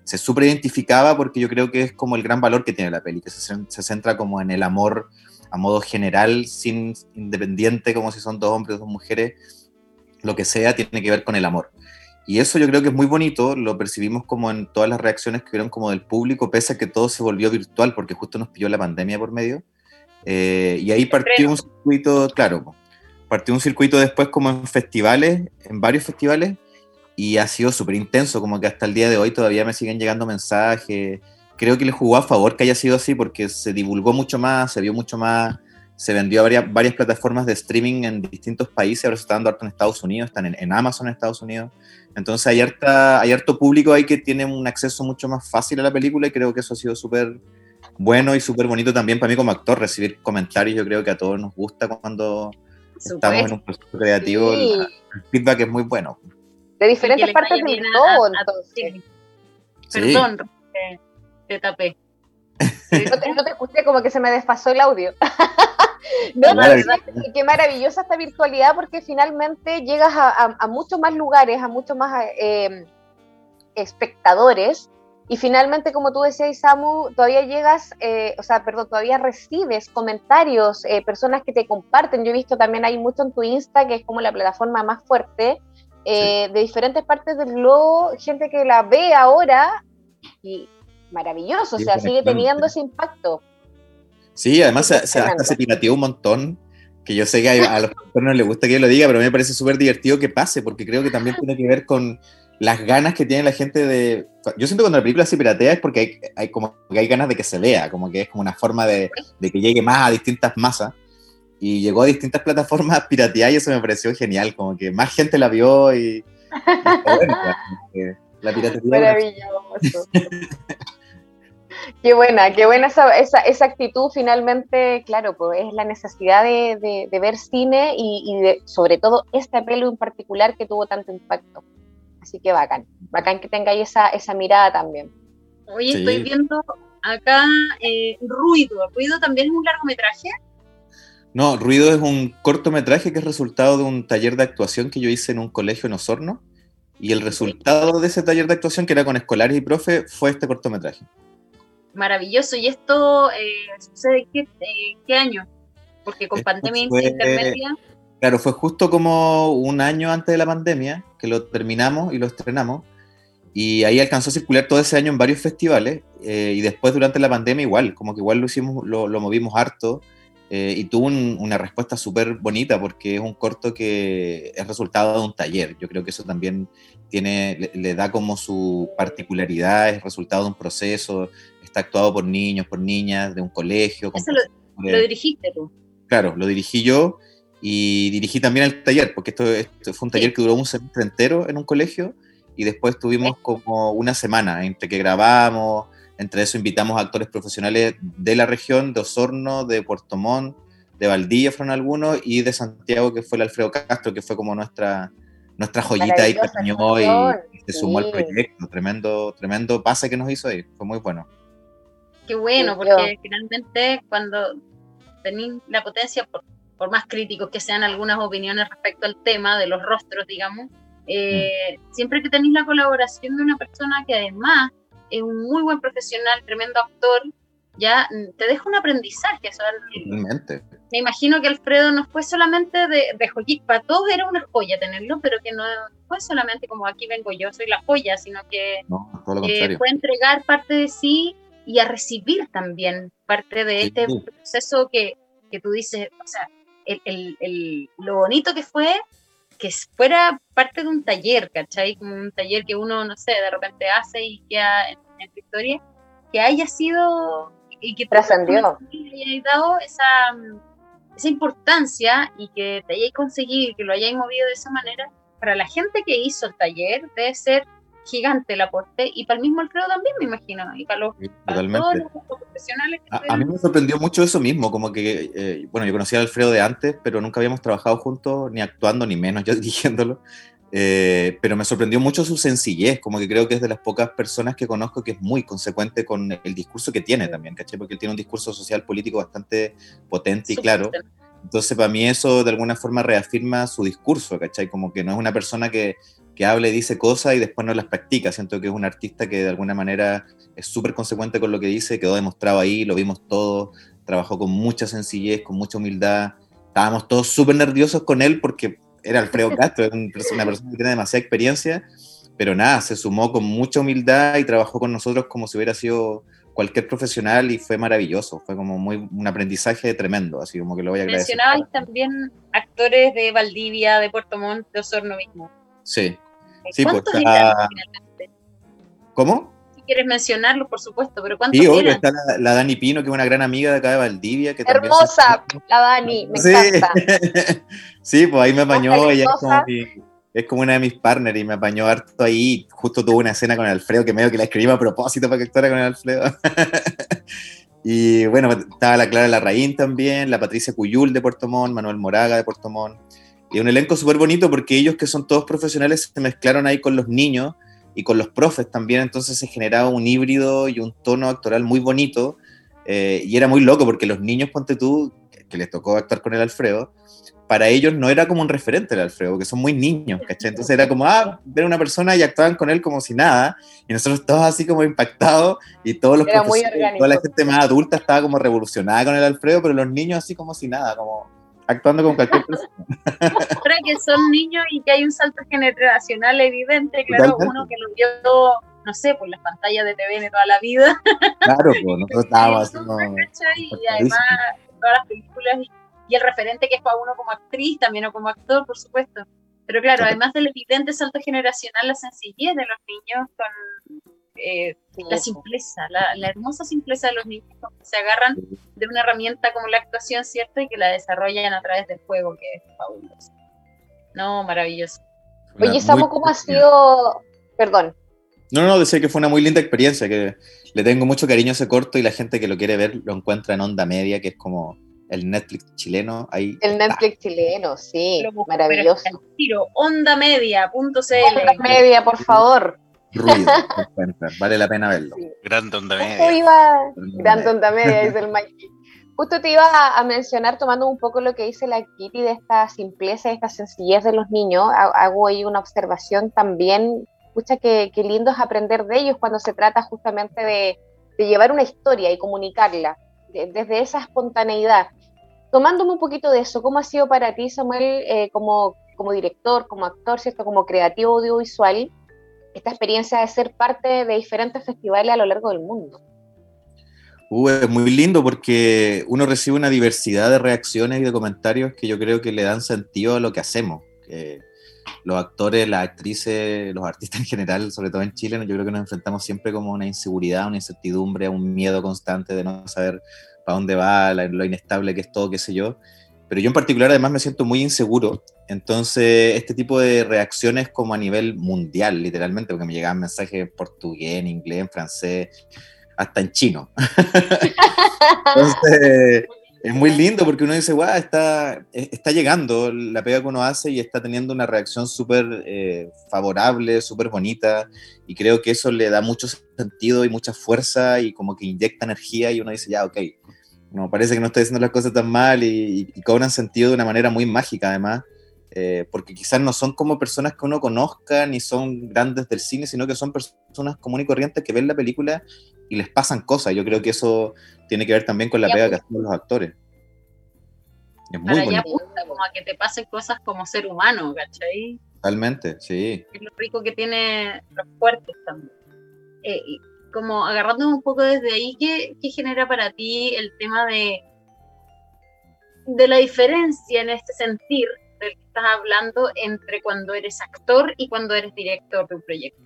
se super identificaba porque yo creo que es como el gran valor que tiene la peli, que se, se centra como en el amor a modo general, sin independiente, como si son dos hombres o dos mujeres, lo que sea, tiene que ver con el amor. Y eso yo creo que es muy bonito, lo percibimos como en todas las reacciones que vieron como del público, pese a que todo se volvió virtual, porque justo nos pilló la pandemia por medio. Eh, y ahí partió un circuito, claro, partió un circuito después como en festivales, en varios festivales, y ha sido súper intenso, como que hasta el día de hoy todavía me siguen llegando mensajes, creo que le jugó a favor que haya sido así porque se divulgó mucho más, se vio mucho más, se vendió a varias, varias plataformas de streaming en distintos países, ahora se está dando harto en Estados Unidos, están en, Amazon en Estados Unidos. Entonces hay, harta, hay harto público ahí que tiene un acceso mucho más fácil a la película y creo que eso ha sido súper bueno y súper bonito también para mí como actor recibir comentarios. Yo creo que a todos nos gusta cuando estamos en un proceso creativo. El, feedback es muy bueno. De diferentes partes del mundo, entonces. Perdón, te tapé. No te, escuché como que se me desfasó el audio. no, no, qué maravillosa esta virtualidad porque finalmente llegas a, muchos más lugares, a muchos más em, espectadores y finalmente, como tú decías, Samu, todavía llegas, eh, o sea, perdón, todavía recibes comentarios, eh, personas que te comparten. Yo he visto también hay mucho en tu Insta, que es como la plataforma más fuerte, eh, de diferentes partes del globo, gente que la ve ahora y maravilloso, o sea, sigue teniendo ese impacto. Sí, además se, se, pirateó un montón, que yo sé que a, los no les gusta que yo lo diga, pero a mí me parece súper divertido que pase, porque creo que también tiene que ver con las ganas que tiene la gente de... Yo siento que cuando la película se piratea es porque hay, hay como que hay ganas de que se vea, como que es como una forma de, de que llegue más a distintas masas. Y llegó a distintas plataformas pirateadas y eso me pareció genial, como que más gente la vio y... la piratería. Maravilloso. Qué buena, qué buena esa, esa, actitud finalmente, claro, pues es la necesidad de, ver cine y, sobre todo este pelo en particular que tuvo tanto impacto. Así que bacán, bacán que tengáis esa, esa mirada también. Oye, estoy viendo acá eh, Ruido. ¿Ruido también es un largometraje? No, Ruido es un cortometraje que es resultado de un taller de actuación que yo hice en un colegio en Osorno. Y el resultado de ese taller de actuación, que era con escolares y profe, fue este cortometraje maravilloso. ¿Y esto eh, sucede qué, qué año? Porque con pandemia intermedia... Claro, fue justo como un año antes de la pandemia que lo terminamos y lo estrenamos. Y ahí alcanzó a circular todo ese año en varios festivales. Eh, y después, durante la pandemia, igual, como que igual lo hicimos, lo, lo movimos harto. Eh, y tuvo una respuesta súper bonita porque es un corto que es resultado de un taller. Yo creo que eso también tiene, le, da como su particularidad, es resultado de un proceso, está actuado por niños, por niñas, de un colegio. Eso lo, dirigiste tú. Claro, lo dirigí yo y dirigí también el taller, porque esto, fue un taller que duró un semestre entero en un colegio y después tuvimos como una semana entre que grabamos, entre eso invitamos a actores profesionales de la región, de Osorno, de Puerto Montt, de Valdivia fueron algunos, y de Santiago, que fue el Alfredo Castro, que fue como nuestra, nuestra joyita ahí que y, se sumó al proyecto. Tremendo, tremendo pase que nos hizo ahí, fue muy bueno. Qué bueno, porque finalmente cuando tenéis la potencia, por, por, más críticos que sean algunas opiniones respecto al tema de los rostros, digamos, eh, mm. siempre que tenéis la colaboración de una persona que además es un muy buen profesional, tremendo actor, ya te deja un aprendizaje. me imagino que Alfredo no fue solamente de, de joyita, para todos era una joya tenerlo, pero que no fue solamente como aquí vengo yo, soy la joya, sino que fue entregar parte de sí y a recibir también parte de este proceso que, que, tú dices, o sea, el, el, el, lo bonito que fue que fuera parte de un taller, ¿cachai? Como un taller que uno, no sé, de repente hace y queda en, en historia, que haya sido y que trascendió. hayáis dado esa, esa importancia y que te hayáis conseguido, que lo hayáis movido de esa manera, para la gente que hizo el taller debe ser gigante el aporte y para el mismo Alfredo también me imagino y para los, todos los profesionales a, mí me sorprendió mucho eso mismo como que eh, bueno yo conocía a Alfredo de antes pero nunca habíamos trabajado juntos ni actuando ni menos yo dirigiéndolo eh, pero me sorprendió mucho su sencillez como que creo que es de las pocas personas que conozco que es muy consecuente con el discurso que tiene también ¿caché? porque él tiene un discurso social político bastante potente y claro entonces, para mí eso de alguna forma reafirma su discurso, ¿cachai? Como que no es una persona que, que habla y dice cosas y después no las practica. Siento que es un artista que de alguna manera es súper consecuente con lo que dice, quedó demostrado ahí, lo vimos todo, trabajó con mucha sencillez, con mucha humildad. Estábamos todos súper nerviosos con él porque era Alfredo Castro, es una persona que tiene demasiada experiencia, pero nada, se sumó con mucha humildad y trabajó con nosotros como si hubiera sido cualquier profesional y fue maravilloso, fue como muy un aprendizaje tremendo, así como que lo voy a agradecer. Mencionabais también actores de Valdivia, de Puerto Montt, de Osorno mismo. Sí. Sí pues está... ¿Cómo? Si quieres mencionarlo, por supuesto, pero ¿cuántos Sí, obvio, está la, Dani Pino, que es una gran amiga de acá de Valdivia. Que Hermosa, la Dani, me encanta. sí, pues ahí me apañó, ella es como mi es como una de mis partners y me apañó harto ahí. Justo tuve una escena con Alfredo que medio que la escribí a propósito para que actuara con Alfredo. y bueno, estaba la Clara Larraín también, la Patricia Cuyul de Puerto Montt, Manuel Moraga de Puerto Montt. Y un elenco súper bonito porque ellos que son todos profesionales se mezclaron ahí con los niños y con los profes también, entonces se generaba un híbrido y un tono actoral muy bonito. Eh, y era muy loco porque los niños, ponte tú, que les tocó actuar con el Alfredo, para ellos no era como un referente el Alfredo, que son muy niños, ¿cachai? Entonces era como, ah, ver a una persona y actuaban con él como si nada, y nosotros todos así como impactados, y todos los profesores, toda la gente más adulta estaba como revolucionada con el Alfredo, pero los niños así como si nada, como actuando con cualquier persona. Ahora que son niños y que hay un salto generacional evidente, claro, uno que lo vio no sé, por las pantallas de TVN toda la vida. Claro, pues nosotros estábamos como... Y además todas las películas y el referente que es para uno como actriz, también o como actor, por supuesto. Pero claro, además del evidente salto generacional, la sencillez de los niños con eh, la simpleza, la, hermosa simpleza de los niños que se agarran de una herramienta como la actuación, ¿cierto? Y que la desarrollan a través del juego, que es fabuloso. No, maravilloso. Oye, Samu, ¿cómo ha sido? Perdón. No, no, decía que fue una muy linda experiencia, que le tengo mucho cariño a ese corto y la gente que lo quiere ver lo encuentra en onda media, que es como el Netflix chileno. Ahí el Netflix chileno, sí, maravilloso. Tiro, ondamedia.cl. Onda media, por favor. Ruido, vale la pena verlo. Gran onda media. Iba, gran onda media, dice el Mikey. Justo te iba a mencionar, tomando un poco lo que dice la Kitty de esta simpleza, de esta sencillez de los niños, hago ahí una observación también, escucha que, lindo es aprender de ellos cuando se trata justamente de, de llevar una historia y comunicarla, desde esa espontaneidad tomándome un poquito de eso, ¿cómo ha sido para ti, Samuel, eh, como, como director, como actor, ¿cierto? como creativo audiovisual, esta experiencia de ser parte de diferentes festivales a lo largo del mundo? Uh, es muy lindo porque uno recibe una diversidad de reacciones y de comentarios que yo creo que le dan sentido a lo que hacemos. los actores, las actrices, los artistas en general, sobre todo en Chile, yo creo que nos enfrentamos siempre como una inseguridad, una incertidumbre, un miedo constante de no saber para dónde va, lo inestable que es todo, qué sé yo. Pero yo en particular además me siento muy inseguro. Entonces, este tipo de reacciones como a nivel mundial, literalmente, porque me llegaban mensajes en portugués, en inglés, en francés, hasta en chino. Entonces, es muy lindo porque uno dice, guau, está, está llegando la pega que uno hace y está teniendo una reacción súper eh, favorable, súper bonita. Y creo que eso le da mucho sentido y mucha fuerza y como que inyecta energía y uno dice, ya, ok, no parece que no estoy haciendo las cosas tan mal y, cobran sentido de una manera muy mágica además, eh, porque quizás no son como personas que uno conozca ni son grandes del cine, sino que son personas comunes y corrientes que ven la película y les pasan cosas. Yo creo que eso tiene que ver también con la pega que hacen los actores. Es muy Para allá apunta como a que te pasen cosas como ser humano, ¿cachai? Totalmente, sí. Es lo rico que tiene los fuertes también. Eh, como agarrando un poco desde ahí, ¿qué, genera para ti el tema de, de la diferencia en este sentir del que estás hablando entre cuando eres actor y cuando eres director de un proyecto?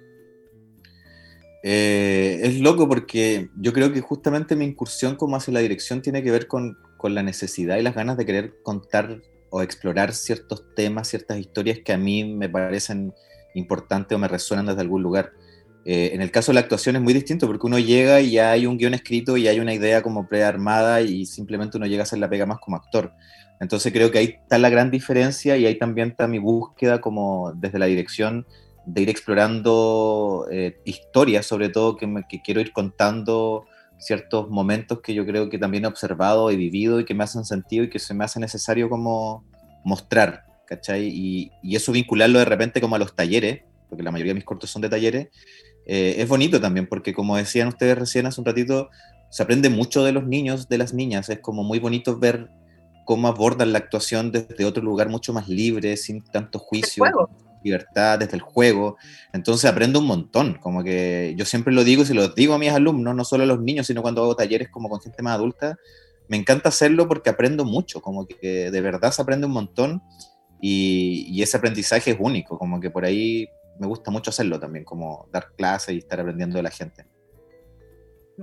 Eh, es loco porque yo creo que justamente mi incursión como hacia la dirección tiene que ver con, con la necesidad y las ganas de querer contar o explorar ciertos temas, ciertas historias que a mí me parecen importantes o me resuenan desde algún lugar. Eh, en el caso de la actuación es muy distinto porque uno llega y ya hay un guion escrito y hay una idea como prearmada y simplemente uno llega a hacer la pega más como actor. Entonces creo que ahí está la gran diferencia y ahí también está mi búsqueda como desde la dirección de ir explorando eh, historias, sobre todo que, que, quiero ir contando ciertos momentos que yo creo que también he observado, he vivido y que me hacen sentido y que se me hace necesario como mostrar, ¿cachai? Y, y eso vincularlo de repente como a los talleres, porque la mayoría de mis cortos son de talleres, eh, es bonito también, porque como decían ustedes recién hace un ratito, se aprende mucho de los niños, de las niñas. Es como muy bonito ver cómo abordan la actuación desde otro lugar mucho más libre, sin tanto juicio, libertad, desde el juego. Entonces aprendo un montón. Como que yo siempre lo digo y se lo digo a mis alumnos, no solo a los niños, sino cuando hago talleres como con gente más adulta. Me encanta hacerlo porque aprendo mucho, como que de verdad se aprende un montón y, y ese aprendizaje es único, como que por ahí me gusta mucho hacerlo también, como dar clases y estar aprendiendo de la gente.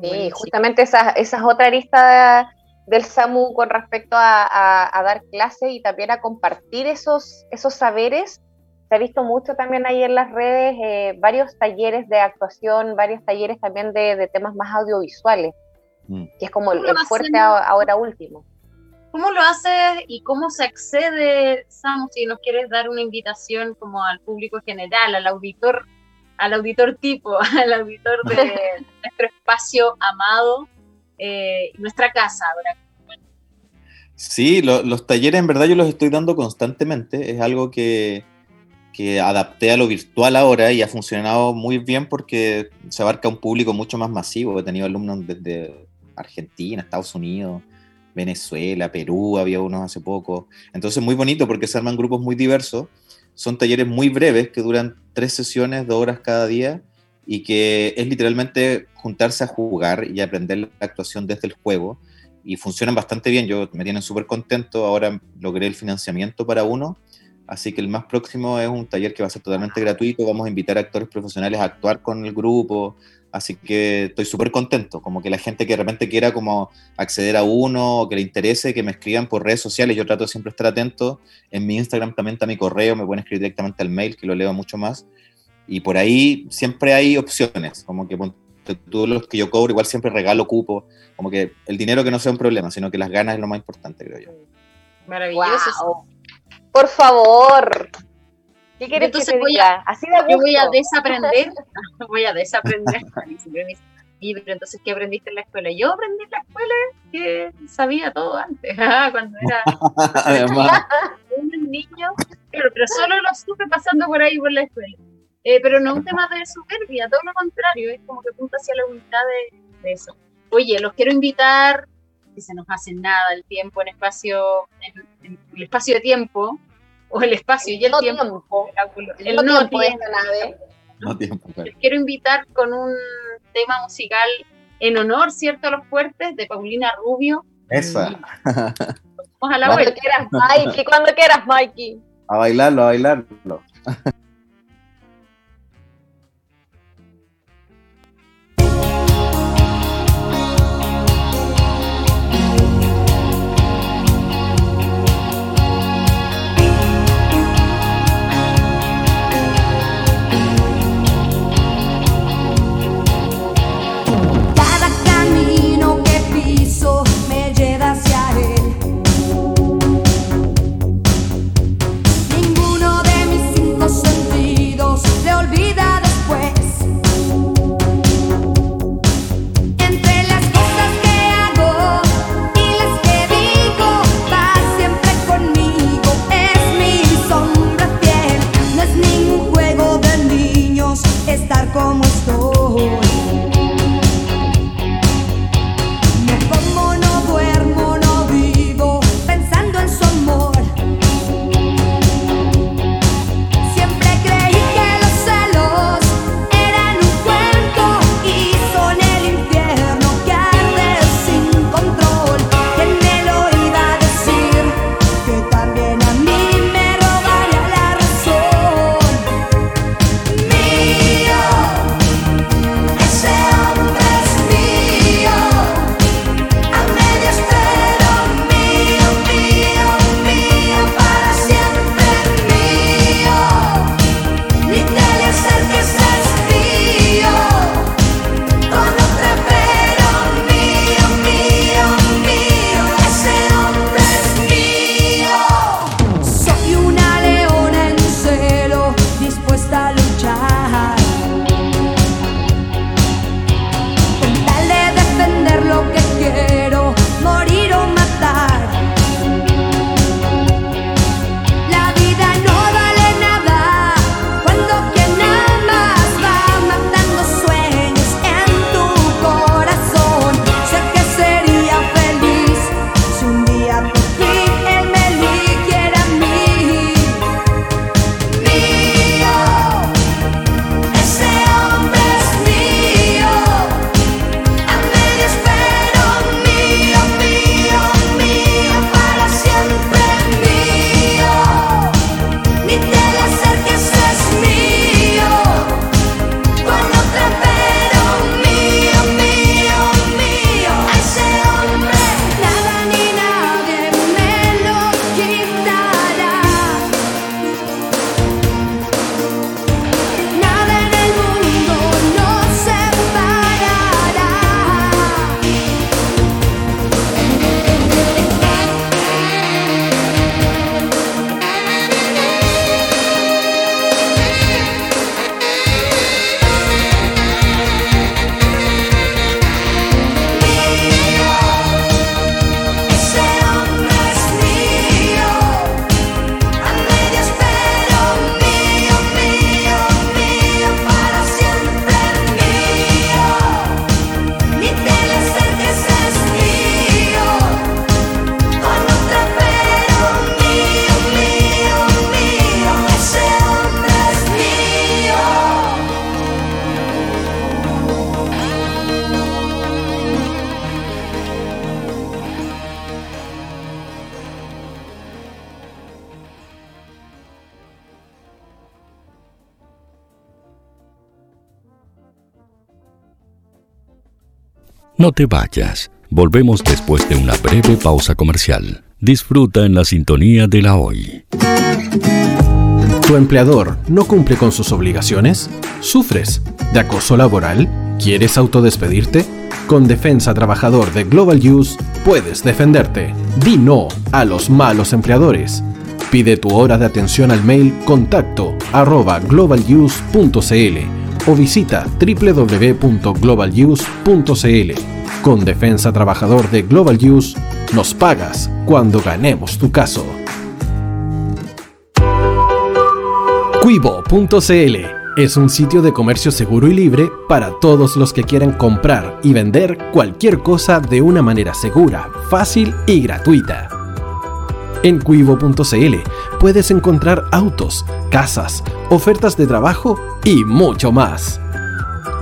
Sí, justamente esa, esa es otra arista del SAMU con respecto a, dar clases y también a compartir esos, esos saberes. Se ha visto mucho también ahí en las redes, eh, varios talleres de actuación, varios talleres también de, temas más audiovisuales, mm. que es como el, fuerte ahora último. ¿Cómo lo haces y cómo se accede, Samu, si nos quieres dar una invitación como al público general, al auditor, al auditor tipo, al auditor de nuestro espacio amado, eh, nuestra casa ahora? Sí, los talleres en verdad yo los estoy dando constantemente, es algo que, que adapté a lo virtual ahora y ha funcionado muy bien porque se abarca un público mucho más masivo. He tenido alumnos desde Argentina, Estados Unidos, Venezuela, Perú, había unos hace poco. Entonces, muy bonito porque se arman grupos muy diversos. Son talleres muy breves que duran tres sesiones, dos horas cada día y que es literalmente juntarse a jugar y aprender la actuación desde el juego. Y funcionan bastante bien, yo me tienen súper contento. Ahora logré el financiamiento para uno, así que el más próximo es un taller que va a ser totalmente gratuito. Vamos a invitar a actores profesionales a actuar con el grupo, Así que estoy súper contento, como que la gente que de repente quiera como acceder a uno o que le interese, que me escriban por redes sociales, yo trato de siempre estar atento. En mi Instagram también está mi correo, me pueden escribir directamente al mail, que lo leo mucho más. Y por ahí siempre hay opciones, como que todos los que yo cobro, igual siempre regalo cupo, como que el dinero que no sea un problema, sino que las ganas es lo más importante, creo yo. Maravilloso. Por favor, ¿Qué quieres Entonces que te voy diga? A, Así de yo voy a desaprender, voy a desaprender. y pero entonces, ¿qué aprendiste en la escuela? Yo aprendí en la escuela que sabía todo antes, ah, cuando era un niño, pero, pero, solo lo supe pasando por ahí por la escuela. Eh, pero no es un tema de soberbia, todo lo contrario, es como que apunta hacia la humildad de, de, eso. Oye, los quiero invitar que se nos hace nada el tiempo en espacio, en, el espacio de tiempo, o el espacio y el tiempo, el, no, tiempo, no tiempo Les quiero invitar con un tema musical en honor, ¿cierto?, a los fuertes, de Paulina Rubio. Esa. Vamos a la cuando quieras, Mikey, cuando quieras, Mikey. A bailarlo, a bailarlo. No te vayas. Volvemos después de una breve pausa comercial. Disfruta en la sintonía de la hoy. ¿Tu empleador no cumple con sus obligaciones? ¿Sufres de acoso laboral? ¿Quieres autodespedirte? Con Defensa Trabajador de Global Use puedes defenderte. Di no a los malos empleadores. Pide tu hora de atención al mail contacto arroba globaluse.cl o visita www.globaluse.cl. Con Defensa Trabajador de Global Use, nos pagas cuando ganemos tu caso. Cuivo.cl es un sitio de comercio seguro y libre para todos los que quieran comprar y vender cualquier cosa de una manera segura, fácil y gratuita. En cuivo.cl puedes encontrar autos, casas, ofertas de trabajo y mucho más.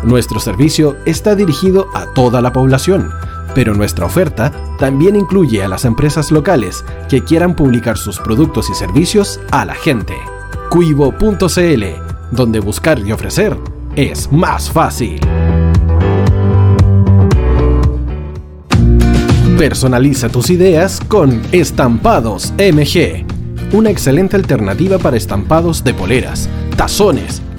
Nuestro servicio está dirigido a toda la población, pero nuestra oferta también incluye a las empresas locales que quieran publicar sus productos y servicios a la gente. Cuivo.cl donde buscar y ofrecer es más fácil. Personaliza tus ideas con Estampados MG, una excelente alternativa para estampados de poleras, tazones,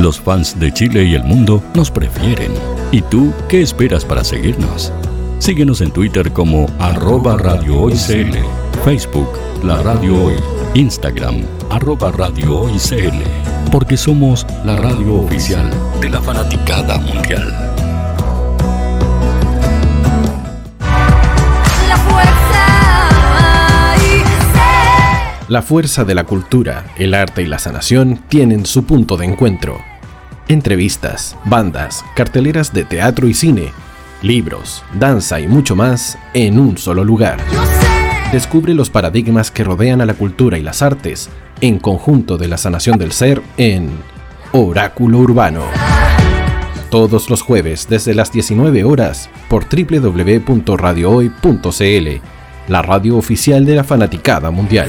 Los fans de Chile y el mundo nos prefieren. ¿Y tú qué esperas para seguirnos? Síguenos en Twitter como arroba Radio Hoy CL, Facebook La Radio Hoy, Instagram arroba Radio Hoy CL, porque somos la radio oficial de la fanaticada mundial. La fuerza de la cultura, el arte y la sanación tienen su punto de encuentro. Entrevistas, bandas, carteleras de teatro y cine libros, danza y mucho más en un solo lugar. Descubre los paradigmas que rodean a la cultura y las artes en conjunto de la sanación del ser en Oráculo Urbano. Todos los jueves desde las 19 horas por www.radiohoy.cl, la radio oficial de la fanaticada mundial.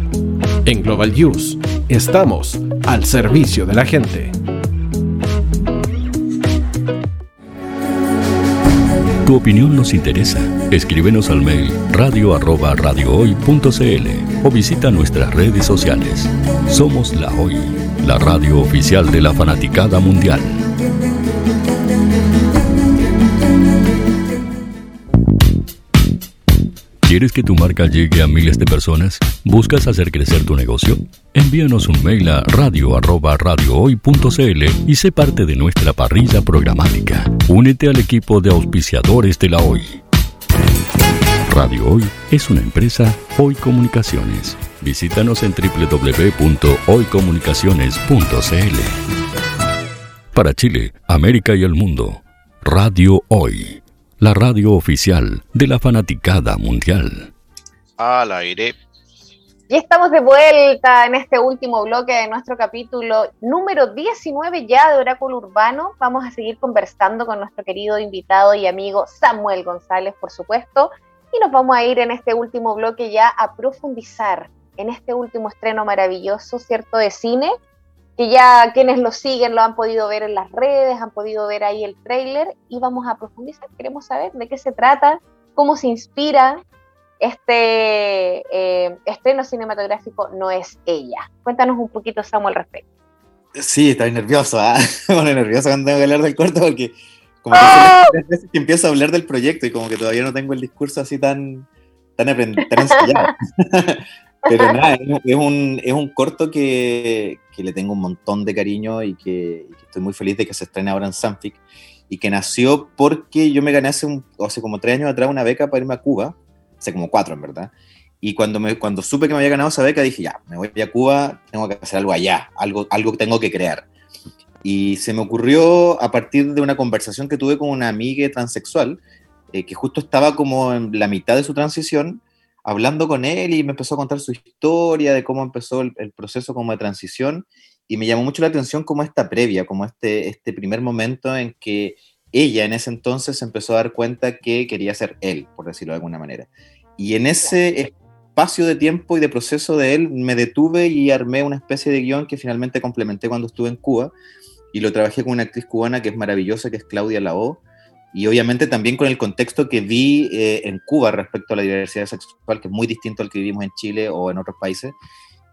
En Global Use estamos al servicio de la gente. Tu opinión nos interesa. Escríbenos al mail radio o visita nuestras redes sociales. Somos La Hoy, la radio oficial de la fanaticada mundial. ¿Quieres que tu marca llegue a miles de personas? ¿Buscas hacer crecer tu negocio? Envíanos un mail a radio@radiohoy.cl y sé parte de nuestra parrilla programática. Únete al equipo de auspiciadores de la Hoy. Radio Hoy es una empresa Hoy Comunicaciones. Visítanos en www.hoycomunicaciones.cl. Para Chile, América y el mundo, Radio Hoy la radio oficial de la fanaticada mundial. Al aire. Y estamos de vuelta en este último bloque de nuestro capítulo número 19 ya de Oráculo Urbano. Vamos a seguir conversando con nuestro querido invitado y amigo Samuel González, por supuesto. Y nos vamos a ir en este último bloque ya a profundizar en este último estreno maravilloso, ¿cierto?, de cine, que ya quienes lo siguen lo han podido ver en las redes, han podido ver ahí el tráiler y vamos a profundizar. Queremos saber de qué se trata, cómo se inspira este eh, estreno cinematográfico No es ella. Cuéntanos un poquito, Samuel, al respecto. Sí, estoy nervioso, ¿ah? bueno, nervioso cuando tengo que hablar del corto porque como que ¡Oh! veces que empiezo a hablar del proyecto y como que todavía no tengo el discurso así tan, tan, tan ensayado. Pero nada, es un, es un corto que, que, le tengo un montón de cariño y que, estoy muy feliz de que se estrene ahora en Sanfic y que nació porque yo me gané hace, un, hace como tres años atrás una beca para irme a Cuba, hace como cuatro en verdad. Y cuando, me, cuando supe que me había ganado esa beca dije, ya, me voy a Cuba, tengo que hacer algo allá, algo, algo que tengo que crear. Y se me ocurrió a partir de una conversación que tuve con una amiga transexual eh, que justo estaba como en la mitad de su transición, hablando con él y me empezó a contar su historia de cómo empezó el, proceso como de transición y me llamó mucho la atención como esta previa, como este, este primer momento en que ella en ese entonces empezó a dar cuenta que quería ser él, por decirlo de alguna manera. Y en ese espacio de tiempo y de proceso de él me detuve y armé una especie de guion que finalmente complementé cuando estuve en Cuba y lo trabajé con una actriz cubana que es maravillosa, que es Claudia Lao, y obviamente también con el contexto que vi eh, en Cuba respecto a la diversidad sexual, que es muy distinto al que vivimos en Chile o en otros países.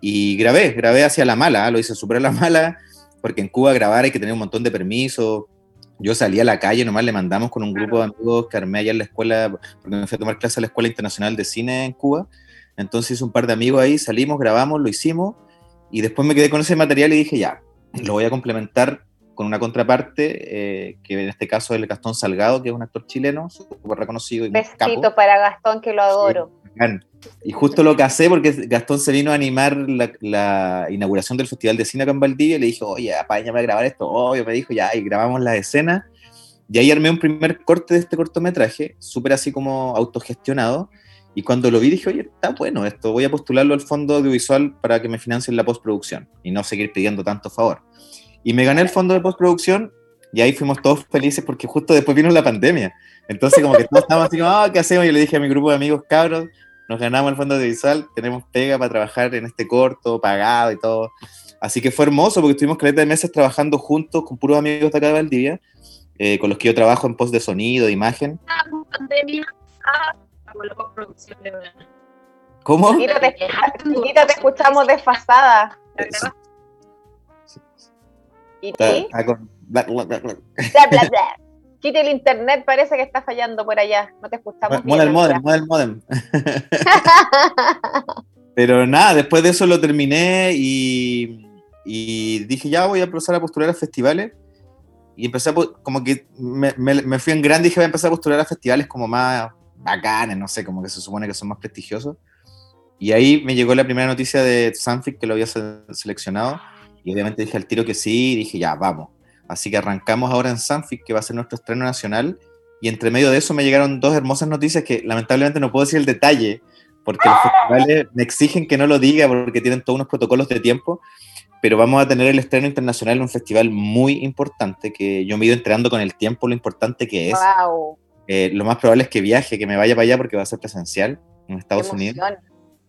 Y grabé, grabé hacia la mala, ¿ah? lo hice súper a la mala, porque en Cuba grabar hay que tener un montón de permisos. Yo salí a la calle, nomás le mandamos con un grupo de amigos que armé allá en la escuela, porque me fui a tomar clase a la Escuela Internacional de Cine en Cuba. Entonces un par de amigos ahí, salimos, grabamos, lo hicimos, y después me quedé con ese material y dije, ya, lo voy a complementar con una contraparte, eh, que en este caso es el Gastón Salgado, que es un actor chileno, súper reconocido. Y Besito para Gastón, que lo adoro. y justo lo casé porque Gastón se vino a animar la, inauguración del Festival de Cine acá en Valdivia y le dijo, oye, apáñame a grabar esto. Obvio, me dijo, ya, y grabamos la escena. Y ahí armé un primer corte de este cortometraje, súper así como autogestionado. Y cuando lo vi dije, oye, está bueno esto, voy a postularlo al fondo audiovisual para que me financien la postproducción y no seguir pidiendo tanto favor. Y me gané el fondo de postproducción y ahí fuimos todos felices porque justo después vino la pandemia. Entonces como que todos estábamos así como, ah, ¿qué hacemos? Y le dije a mi grupo de amigos, cabros, nos ganamos el fondo de visual, tenemos pega para trabajar en este corto, pagado y todo. Así que fue hermoso porque estuvimos caleta de meses trabajando juntos con puros amigos de acá de Valdivia, eh, con los que yo trabajo en post de sonido, de imagen. Pandemia, ah, ¿Cómo? te, te escuchamos desfasada. ¿Y Quite el internet, parece que está fallando por allá. No te escuchamos. Mueve el modem, el modem. Pero nada, después de eso lo terminé y, dije, ya voy a empezar a postular a festivales. Y empecé a, como que me, me, fui en grande y dije, voy a empezar a postular a festivales como más bacanes, no sé, como que se supone que son más prestigiosos. Y ahí me llegó la primera noticia de Sanfic que lo había seleccionado y obviamente dije al tiro que sí, y dije ya, vamos. Así que arrancamos ahora en Sanfic, que va a ser nuestro estreno nacional. Y entre medio de eso me llegaron dos hermosas noticias que lamentablemente no puedo decir el detalle, porque los festivales me exigen que no lo diga porque tienen todos unos protocolos de tiempo. Pero vamos a tener el estreno internacional en un festival muy importante que yo me he ido enterando con el tiempo lo importante que es. Eh, lo más probable es que viaje, que me vaya para allá porque va a ser presencial en Estados Unidos.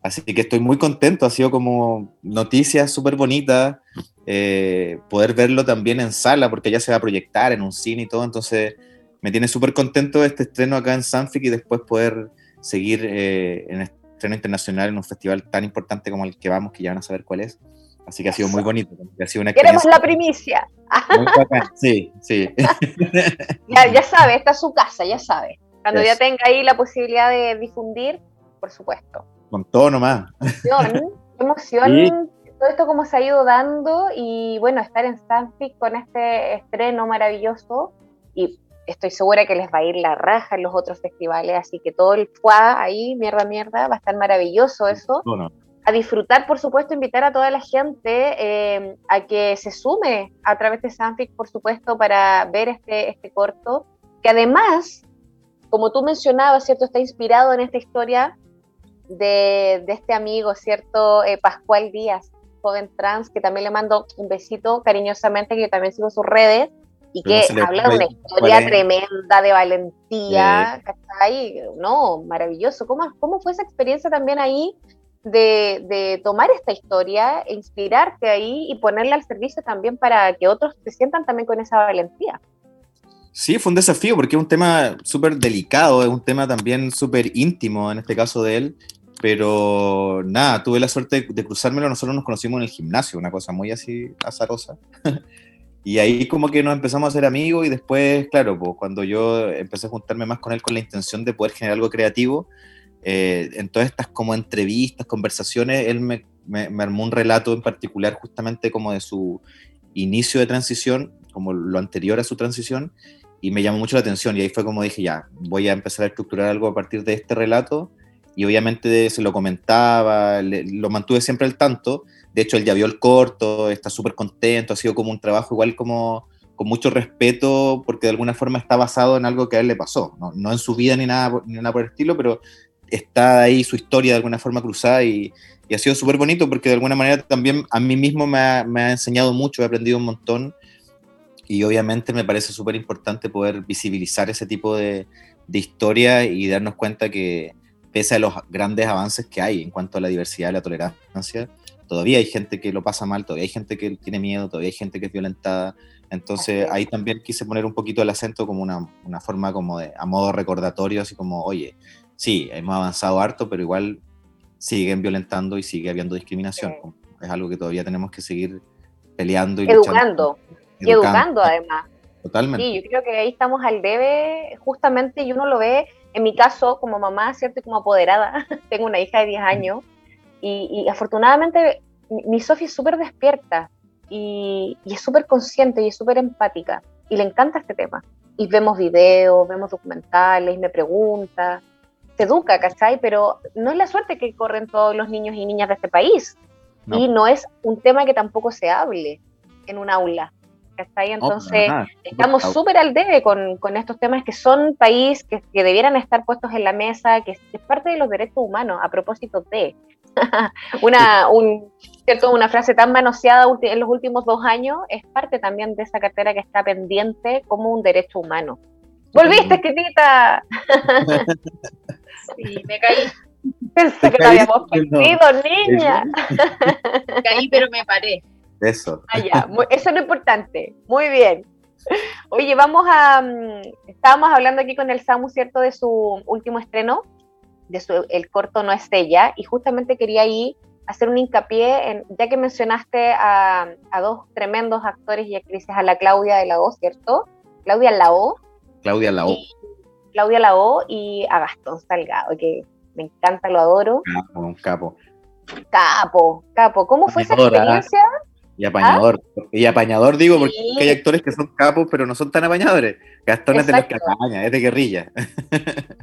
Así que estoy muy contento, ha sido como noticias súper bonitas, eh, poder verlo también en sala, porque ya se va a proyectar en un cine y todo, entonces me tiene súper contento este estreno acá en Sanfic y después poder seguir eh, en estreno internacional en un festival tan importante como el que vamos, que ya van a saber cuál es. Así que ha sido muy bonito. Ha sido una Queremos la primicia. Muy Sí, sí. ya, ya sabe, esta es su casa, ya sabe. Cuando ya tenga ahí la posibilidad de difundir, por supuesto. Con todo nomás. Emoción, emoción, todo esto como se ha ido dando y bueno, estar en Stanfic con este estreno maravilloso y estoy segura que les va a ir la raja en los otros festivales, así que todo el fuá ahí, mierda, mierda, va a estar maravilloso eso. A disfrutar, por supuesto, invitar a toda la gente eh, a que se sume a través de Sanfic, por supuesto, para ver este, este corto, que además, como tú mencionabas, ¿cierto? Está inspirado en esta historia de, este amigo, ¿cierto? Eh, Pascual Díaz, joven trans, que también le mando un besito cariñosamente, que yo también sigo sus redes, y que habla de una historia tremenda de valentía, ¿cachai? No, maravilloso. ¿Cómo, ¿Cómo fue esa experiencia también ahí de, de, tomar esta historia, e inspirarte ahí y ponerla al servicio también para que otros se sientan también con esa valentía? Sí, fue un desafío porque es un tema súper delicado, es un tema también súper íntimo en este caso de él, pero nada, tuve la suerte de cruzármelo. Nosotros nos conocimos en el gimnasio, una cosa muy así azarosa. y ahí como que nos empezamos a hacer amigos y después, claro, pues cuando yo empecé a juntarme más con él con la intención de poder generar algo creativo, eh, en todas estas como entrevistas, conversaciones, él me, me, me, armó un relato en particular justamente como de su inicio de transición, como lo anterior a su transición, y me llamó mucho la atención y ahí fue como dije, ya, voy a empezar a estructurar algo a partir de este relato y obviamente se lo comentaba, lo mantuve siempre al tanto. De hecho, él ya vio el corto, está súper contento, ha sido como un trabajo igual como, con mucho respeto, porque de alguna forma está basado en algo que a él le pasó, no, no en su vida ni nada, ni nada por el estilo, pero está ahí su historia de alguna forma cruzada y, y ha sido súper bonito porque de alguna manera también a mí mismo me ha, me ha enseñado mucho, he aprendido un montón y obviamente me parece súper importante poder visibilizar ese tipo de, de historia y darnos cuenta que pese a los grandes avances que hay en cuanto a la diversidad y la tolerancia, todavía hay gente que lo pasa mal, todavía hay gente que tiene miedo, todavía hay gente que es violentada. Entonces ahí también quise poner un poquito el acento como una, una forma como de, a modo recordatorio, así como, oye, sí, hemos avanzado harto, pero igual siguen violentando y sigue habiendo discriminación. Es algo que todavía tenemos que seguir peleando y educando. Y educando además. Totalmente. Sí, yo creo que ahí estamos al debe, justamente, y uno lo ve, en mi caso, como mamá, ¿cierto? Y como apoderada, tengo una hija de 10 años, y, afortunadamente mi, Sofía es súper despierta, y, y es súper consciente y es súper empática, y le encanta este tema. Y vemos videos, vemos documentales, y me pregunta, se educa, ¿cachai? Pero no es la suerte que corren todos los niños y niñas de este país. Y no es un tema que tampoco se hable en un aula. ¿Cachai? Entonces, estamos súper al debe con, con, estos temas que son país que, que, debieran estar puestos en la mesa, que, es parte de los derechos humanos, a propósito de. una, un, ¿cierto? una frase tan manoseada en los últimos dos años es parte también de esa cartera que está pendiente como un derecho humano. ¿Volviste, Quitita? sí, me caí. Pensé que lo habíamos perdido, niña. Me caí, pero me paré. Eso. Ah, Eso es lo importante. Muy bien. Oye, vamos a. Mm, estábamos hablando aquí con el Samu, ¿cierto? De su último estreno, de su El corto No es ella, y justamente quería ahí hacer un hincapié, en, ya que mencionaste a, dos tremendos actores y actrices, a la Claudia de la O, ¿cierto? Claudia Lao. Claudia Lao. Claudia Lao y a Gastón Salgado, que me encanta, lo adoro. Capo, capo. Capo, capo. ¿Cómo fue esa experiencia? Y apañador. Y apañador digo, porque hay actores que son capos, pero no son tan apañadores. Gastón es de los que apaña, es de guerrilla.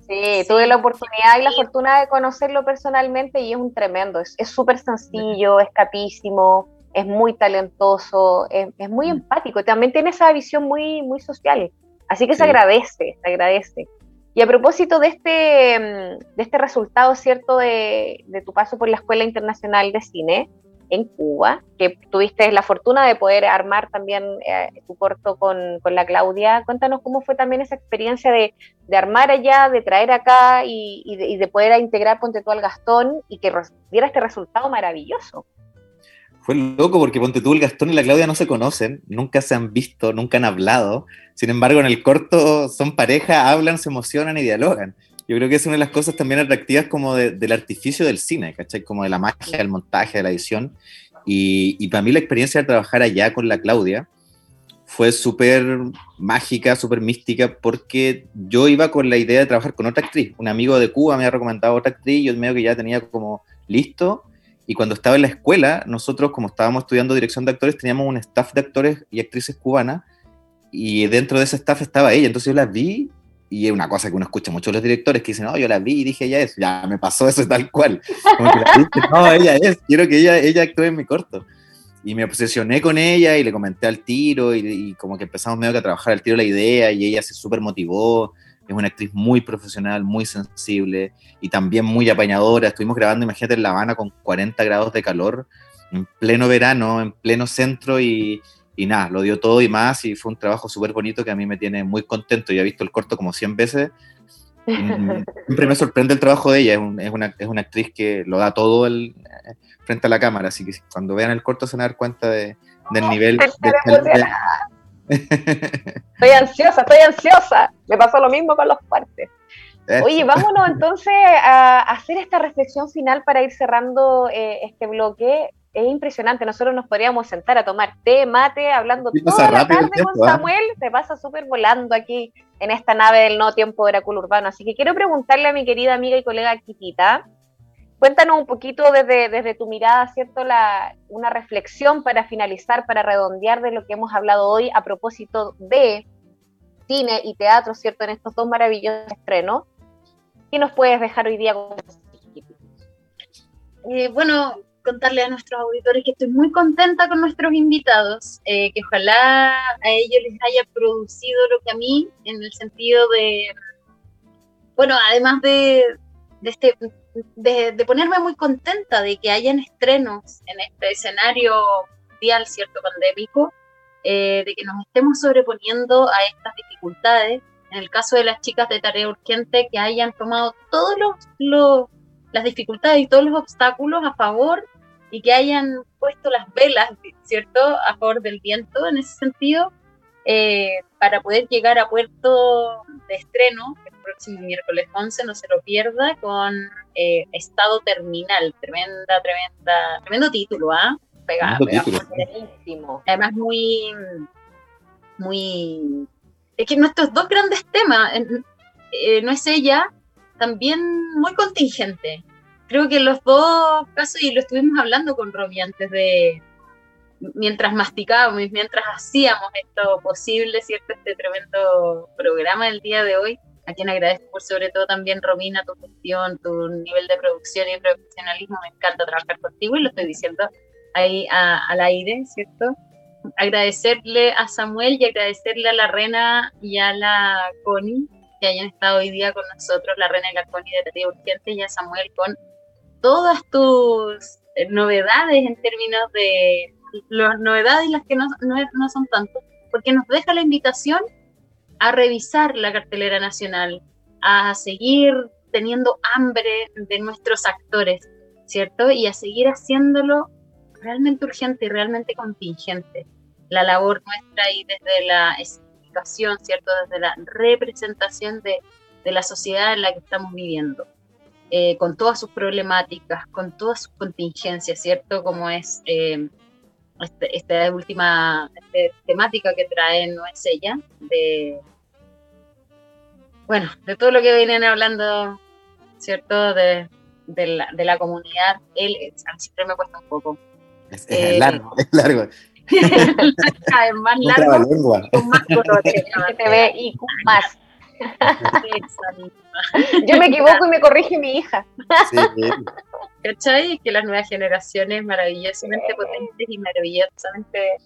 Sí, tuve la oportunidad y la fortuna de conocerlo personalmente y es un tremendo. Es súper sencillo, es capísimo, es muy talentoso, es, es, muy mm. empático. También tiene esa visión muy, muy social. Así que se agradece, se agradece. Y a propósito de este, mm, de este resultado, ¿cierto?, de, de tu paso por la Escuela Internacional de Cine, en Cuba, que tuviste la fortuna de poder armar también eh, tu corto con, con, la Claudia. Cuéntanos cómo fue también esa experiencia de, de armar allá, de traer acá y, y, de, poder integrar Ponte tú al Gastón y que diera este resultado maravilloso. Fue loco porque Ponte tú, el Gastón y la Claudia no se conocen, nunca se han visto, nunca han hablado. Sin embargo, en el corto son pareja, hablan, se emocionan y dialogan yo creo que es una de las cosas también atractivas como del artificio del cine, ¿cachai? Como de la magia, del montaje, de la edición. Y, y para mí la experiencia de trabajar allá con la Claudia fue súper mágica, súper mística, porque yo iba con la idea de trabajar con otra actriz. Un amigo de Cuba me ha recomendado otra actriz, yo medio que ya tenía como listo. Y cuando estaba en la escuela, nosotros, como estábamos estudiando dirección de actores, teníamos un staff de actores y actrices cubanas. Y dentro de ese staff estaba ella. Entonces yo la vi y es una cosa que uno escucha mucho los directores que dicen, no, yo la vi y dije, ella es, ya me pasó eso tal cual. Como que la no, ella es, quiero que ella, ella actúe en mi corto. Y me obsesioné con ella y le comenté al tiro y, como que empezamos medio que a trabajar al tiro la idea y ella se súper motivó. Es una actriz muy profesional, muy sensible y también muy apañadora. Estuvimos grabando, imagínate, en La Habana con 40 grados de calor, en pleno verano, en pleno centro y, y nada, lo dio todo y más y fue un trabajo súper bonito que a mí me tiene muy contento. Ya he visto el corto como 100 veces. siempre me sorprende el trabajo de ella, es, es, una, es una, actriz que lo da todo el, frente a la cámara, así que cuando vean el corto se van a dar cuenta de, del nivel. estoy ansiosa, estoy ansiosa. Me pasó lo mismo con los partes. Oye, vámonos entonces a hacer esta reflexión final para ir cerrando eh, este bloque es impresionante. Nosotros nos podríamos sentar a tomar té, mate, hablando toda la tarde con ¿ah? Samuel. Se pasa súper volando aquí en esta nave del no tiempo de Oráculo Urbano. Así que quiero preguntarle a mi querida amiga y colega Kitita, cuéntanos un poquito desde, desde tu mirada, ¿cierto? La, una reflexión para finalizar, para redondear de lo que hemos hablado hoy a propósito de cine y teatro, ¿cierto? En estos dos maravillosos estrenos. ¿Qué nos puedes dejar hoy día con eh, bueno, contarle a nuestros auditores que estoy muy contenta con nuestros invitados, eh, que ojalá a ellos les haya producido lo que a mí, en el sentido de, bueno, además de, de, este, de, ponerme muy contenta de que hayan estrenos en este escenario mundial, cierto, pandémico, eh, de que nos estemos sobreponiendo a estas dificultades. En el caso de las chicas de tarea urgente, que hayan tomado todos los, las dificultades y todos los obstáculos a favor y que hayan puesto las velas, ¿cierto?, a favor del viento en ese sentido, eh, para poder llegar a puerto de estreno el próximo miércoles 11, no se lo pierda, con eh, Estado Terminal, tremenda, tremenda, tremendo título, ¿ah? Pega, Además muy, muy... Es que nuestros dos grandes temas, eh, no es ella, también muy contingente. Creo que los dos casos, y lo estuvimos hablando con Romy antes de, mientras masticábamos, mientras hacíamos esto posible, ¿cierto? Este tremendo programa del día de hoy, a quien agradezco por sobre todo también, Romina, tu gestión, tu nivel de producción y profesionalismo. Me encanta trabajar contigo y lo estoy diciendo ahí al aire, ¿cierto? Agradecerle a Samuel y agradecerle a la Rena y a la Connie que hayan estado hoy día con nosotros, la Rena y la Connie de Tarea Urgente y a Samuel con todas tus eh, novedades en términos de las novedades y las que no, no, son tanto, porque nos deja la invitación a revisar la cartelera nacional, a seguir teniendo hambre de nuestros actores, ¿cierto? Y a seguir haciéndolo realmente urgente y realmente contingente. La labor nuestra y desde la explicación, ¿cierto? Desde la representación de, de la sociedad en la que estamos viviendo. Eh, con todas sus problemáticas, con todas sus contingencias, ¿cierto? Como es eh, este, esta última este, temática que trae no es ella, de, bueno, de todo lo que vienen hablando, ¿cierto? De, de, la, de la, comunidad, él siempre me cuesta un poco. Es, eh, largo, es largo. es más largo, con más colores, te ve y más. Yo me equivoco y me corrige mi hija. Sí, ¿Cachai? Que las nuevas generaciones maravillosamente potentes y maravillosamente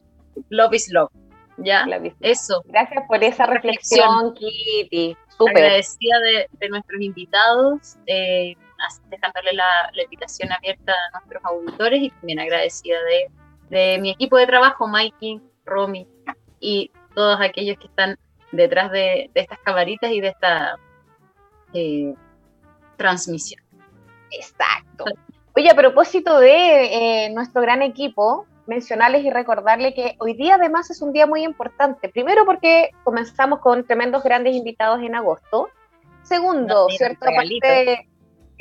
love is love. ¿Ya? Eso. Gracias por esa reflexión, Kitty. Agradecida de, nuestros invitados, eh, dejándole la, invitación abierta a nuestros auditores y también agradecida de, de mi equipo de trabajo, Mikey, Romy y todos aquellos que están detrás de, estas camaritas y de esta eh, transmisión. Exacto. Oye, a propósito de eh, nuestro gran equipo, mencionarles y recordarles que hoy día además es un día muy importante. Primero porque comenzamos con tremendos grandes invitados en agosto. Segundo, ¿cierto?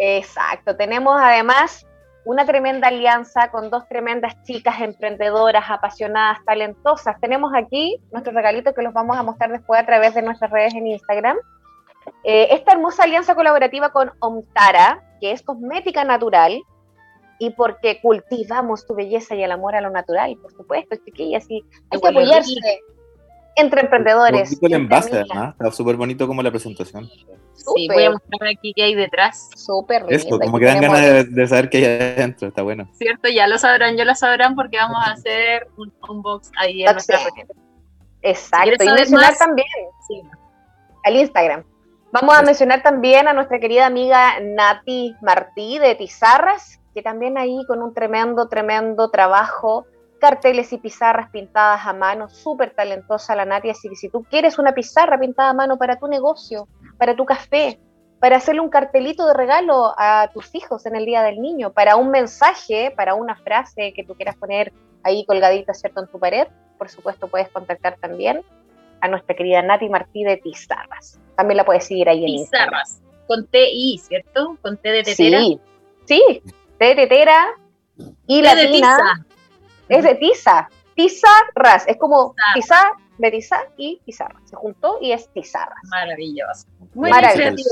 exacto, tenemos además una tremenda alianza con dos tremendas chicas emprendedoras, apasionadas, talentosas. Tenemos aquí nuestros regalitos que los vamos a mostrar después a través de nuestras redes en Instagram. Eh, esta hermosa alianza colaborativa con Omtara, que es cosmética natural, y porque cultivamos tu belleza y el amor a lo natural, por supuesto, chiquillas, y hay que apoyarse entre emprendedores. el envase, está súper bonito como la presentación. Sí, voy a mostrar aquí qué hay detrás. Súper Esto, como que dan ganas de, saber qué hay adentro, está bueno. Cierto, ya lo sabrán, ya lo sabrán porque vamos a hacer un unbox ahí en nuestra Exacto, y mencionar también al Instagram. Vamos a mencionar también a nuestra querida amiga Nati Martí de Tizarras, que también ahí con un tremendo, tremendo trabajo carteles y pizarras pintadas a mano, súper talentosa la Nati, así que si tú quieres una pizarra pintada a mano para tu negocio, para tu café, para hacerle un cartelito de regalo a tus hijos en el Día del Niño, para un mensaje, para una frase que tú quieras poner ahí colgadita, ¿cierto?, en tu pared, por supuesto puedes contactar también a nuestra querida Nati Martí de Pizarras. También la puedes seguir ahí en Pizarras, con T-I, ¿cierto? Con T de tetera. Sí, sí, T de tetera y la latina es de tiza, tizarras, es como tiza de tiza y pizarra, se juntó y es tizarras. Maravilloso. Muy creativo.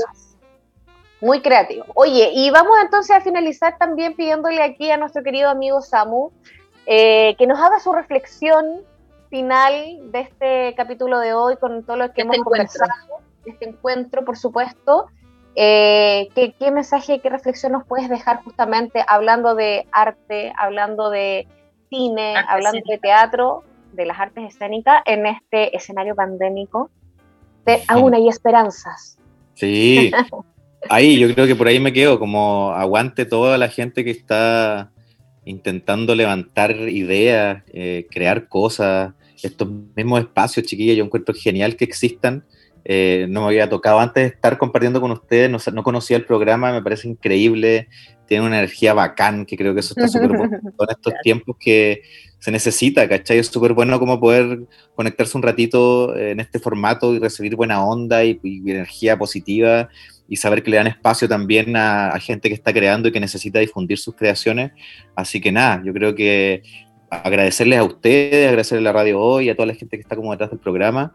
Muy creativo. Oye, y vamos entonces a finalizar también pidiéndole aquí a nuestro querido amigo Samu eh, que nos haga su reflexión final de este capítulo de hoy con todo lo que este hemos conversado, este encuentro, por supuesto. Eh, ¿qué, ¿Qué mensaje, qué reflexión nos puedes dejar justamente hablando de arte, hablando de cine, hablando de teatro, de las artes escénicas en este escenario pandémico? De, aún hay esperanzas. Sí, ahí yo creo que por ahí me quedo, como aguante toda la gente que está intentando levantar ideas, eh, crear cosas, estos mismos espacios, chiquillos, yo encuentro genial que existan. Eh, no me había tocado antes estar compartiendo con ustedes, no, no, conocía el programa, me parece increíble, tiene una energía bacán, que creo que eso está súper bueno en estos tiempos que se necesita, ¿cachai? Es súper bueno como poder conectarse un ratito en este formato y recibir buena onda y, y energía positiva y saber que le dan espacio también a, a, gente que está creando y que necesita difundir sus creaciones. Así que nada, yo creo que agradecerles a ustedes, agradecerles a la radio hoy, a toda la gente que está como detrás del programa,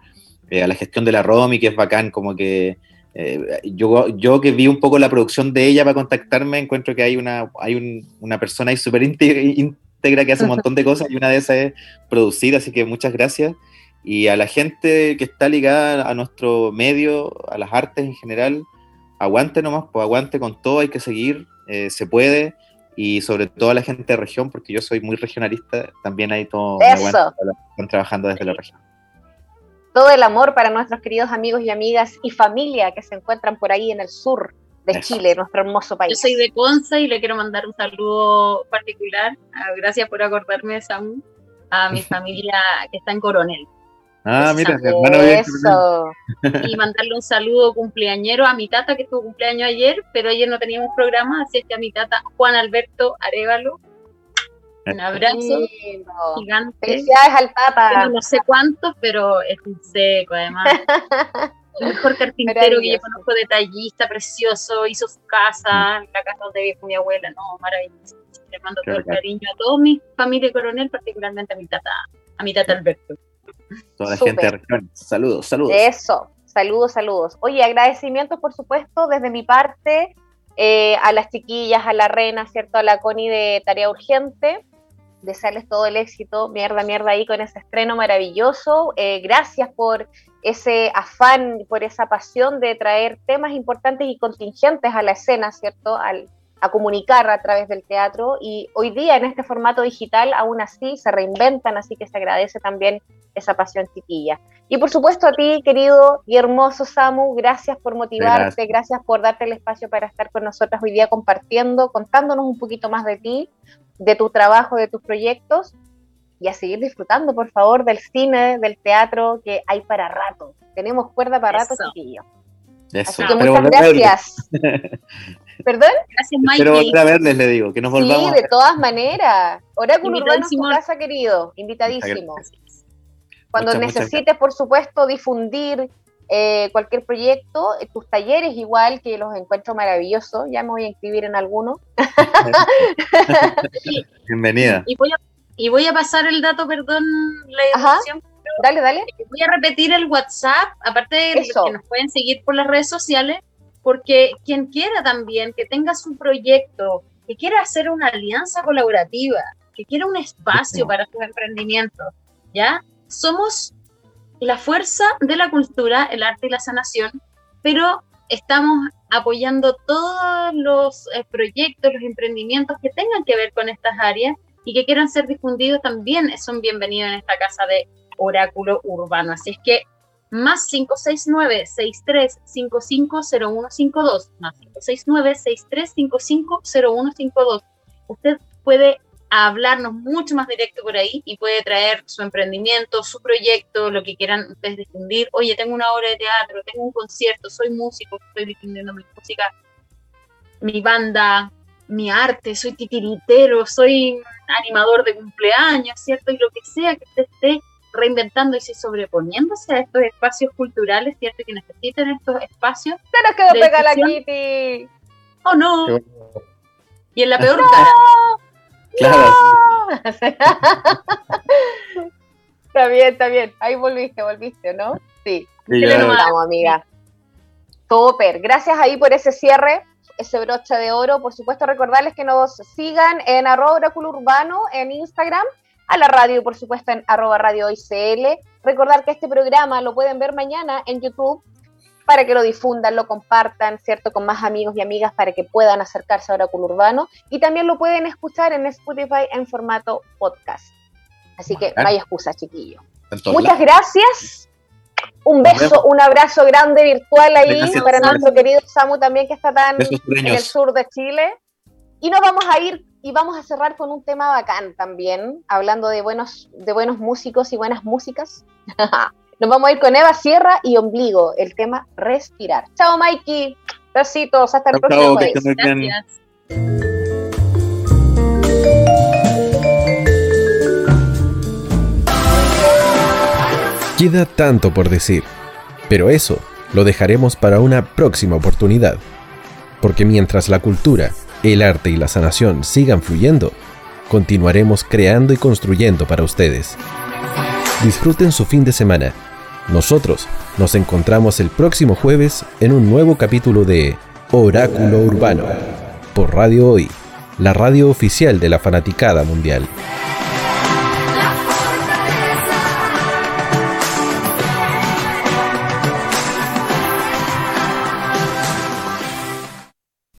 eh, a la gestión de la Romy, que es bacán, como que eh, yo, yo que vi un poco la producción de ella para contactarme, encuentro que hay una, hay un, una persona ahí súper íntegra que hace un montón de cosas y una de esas es producir, así que muchas gracias. Y a la gente que está ligada a nuestro medio, a las artes en general, aguante nomás, pues aguante con todo, hay que seguir, eh, se puede, y sobre todo a la gente de región, porque yo soy muy regionalista, también hay todo Eso. están trabajando desde la región. Todo el amor para nuestros queridos amigos y amigas y familia que se encuentran por ahí en el sur de Eso. Chile, nuestro hermoso país. Yo soy de Conce y le quiero mandar un saludo particular, gracias por acordarme, Samu, a mi familia que está en Coronel. Ah, mira, mi hermano Eso. Y mandarle un saludo cumpleañero a mi tata, que tuvo cumpleaños ayer, pero ayer no teníamos programa, así es que a mi tata Juan Alberto Arevalo. Un abrazo Lindo. gigante. Felicidades al. Tengo no sé cuántos, pero es un seco, además. El mejor carpintero que yo conozco, detallista, precioso, hizo su casa, la casa donde vive mi abuela, no, maravilloso. Le mando todo el cariño a toda mi familia coronel, particularmente a mi tata, a mi tata Alberto. Toda la Super. gente de región. Saludos, saludos. Eso, saludos, saludos. Oye, agradecimientos, por supuesto, desde mi parte eh, a las chiquillas, a la Rena, ¿cierto? A la Connie de Tarea Urgente. Desearles todo el éxito, mierda, mierda ahí con ese estreno maravilloso. Eh, gracias por ese afán, por esa pasión de traer temas importantes y contingentes a la escena, ¿cierto? Al, a comunicar a través del teatro y hoy día en este formato digital aún así se reinventan, así que se agradece también esa pasión chiquilla. Y por supuesto a ti, querido y hermoso Samu, gracias por motivarte, gracias. gracias por darte el espacio para estar con nosotras hoy día compartiendo, contándonos un poquito más de ti, de tu trabajo, de tus proyectos y a seguir disfrutando, por favor, del cine, del teatro, que hay para rato. Tenemos cuerda para rato, chiquillo. Eso. Así que muchas gracias. ¿Perdón? Gracias, Mike. Quiero volver a verles, le digo, que nos volvamos. Sí, de todas maneras. Oráculo Urbano su casa, querido. Invitadísimo. Cuando muchas, necesites, muchas por supuesto, difundir eh, cualquier proyecto, eh, tus talleres igual, que los encuentro maravillosos, ya me voy a inscribir en alguno. Bienvenida. Y voy, a, y voy, a, pasar el dato, perdón, la educación. Dale, dale. Voy a repetir el WhatsApp, aparte de Eso. que nos pueden seguir por las redes sociales, porque quien quiera también que tenga su proyecto, que quiera hacer una alianza colaborativa, que quiera un espacio para sus emprendimientos, ¿ya? Somos la fuerza de la cultura, el arte y la sanación, pero estamos apoyando todos los eh, proyectos, los emprendimientos que tengan que ver con estas áreas y que quieran ser difundidos también son bienvenidos en esta casa de Oráculo Urbano. Así es que más 569-6355-0152, más 569-6355-0152. Usted puede hablarnos mucho más directo por ahí y puede traer su emprendimiento, su proyecto, lo que quieran ustedes difundir. Oye, tengo una obra de teatro, tengo un concierto, soy músico, estoy difundiendo mi música, mi banda, mi arte, soy titiritero, soy animador de cumpleaños, ¿cierto? Y lo que sea que usted esté reinventándose y sobreponiéndose a estos espacios culturales, ¿cierto? Que necesitan estos espacios. Se nos quedó pegada la Kitty. Oh no. Y en la peor no. cara. Claro. No. está bien, está bien. Ahí volviste, volviste, ¿no? Sí. Sí, ¿Qué ya. le notamos, amiga? Super. Gracias ahí por ese cierre, ese broche de oro. Por supuesto, recordarles que nos sigan en arroba oráculo urbano en Instagram a la radio, por supuesto, en arroba radio ICL. Recordar que este programa lo pueden ver mañana en YouTube para que lo difundan, lo compartan, ¿cierto? Con más amigos y amigas para que puedan acercarse a Oráculo Urbano. Y también lo pueden escuchar en Spotify en formato podcast. Así que no hay excusa, chiquillo. Muchas gracias. Un beso, un abrazo grande virtual ahí para nuestro querido Samu también que está tan en el sur de Chile. Y nos vamos a ir y vamos a cerrar con un tema bacán también, hablando de buenos, de buenos músicos y buenas músicas. Nos vamos a ir con Eva Sierra y Ombligo, el tema Respirar. Chao, Mikey. Besitos. Hasta el próximo Gracias. Queda tanto por decir, pero eso lo dejaremos para una próxima oportunidad. Porque mientras la cultura, el arte y la sanación sigan fluyendo, continuaremos creando y construyendo para ustedes. Disfruten su fin de semana nosotros nos encontramos el próximo jueves en un nuevo capítulo de Oráculo Urbano por Radio Hoy, la radio oficial de la fanaticada mundial.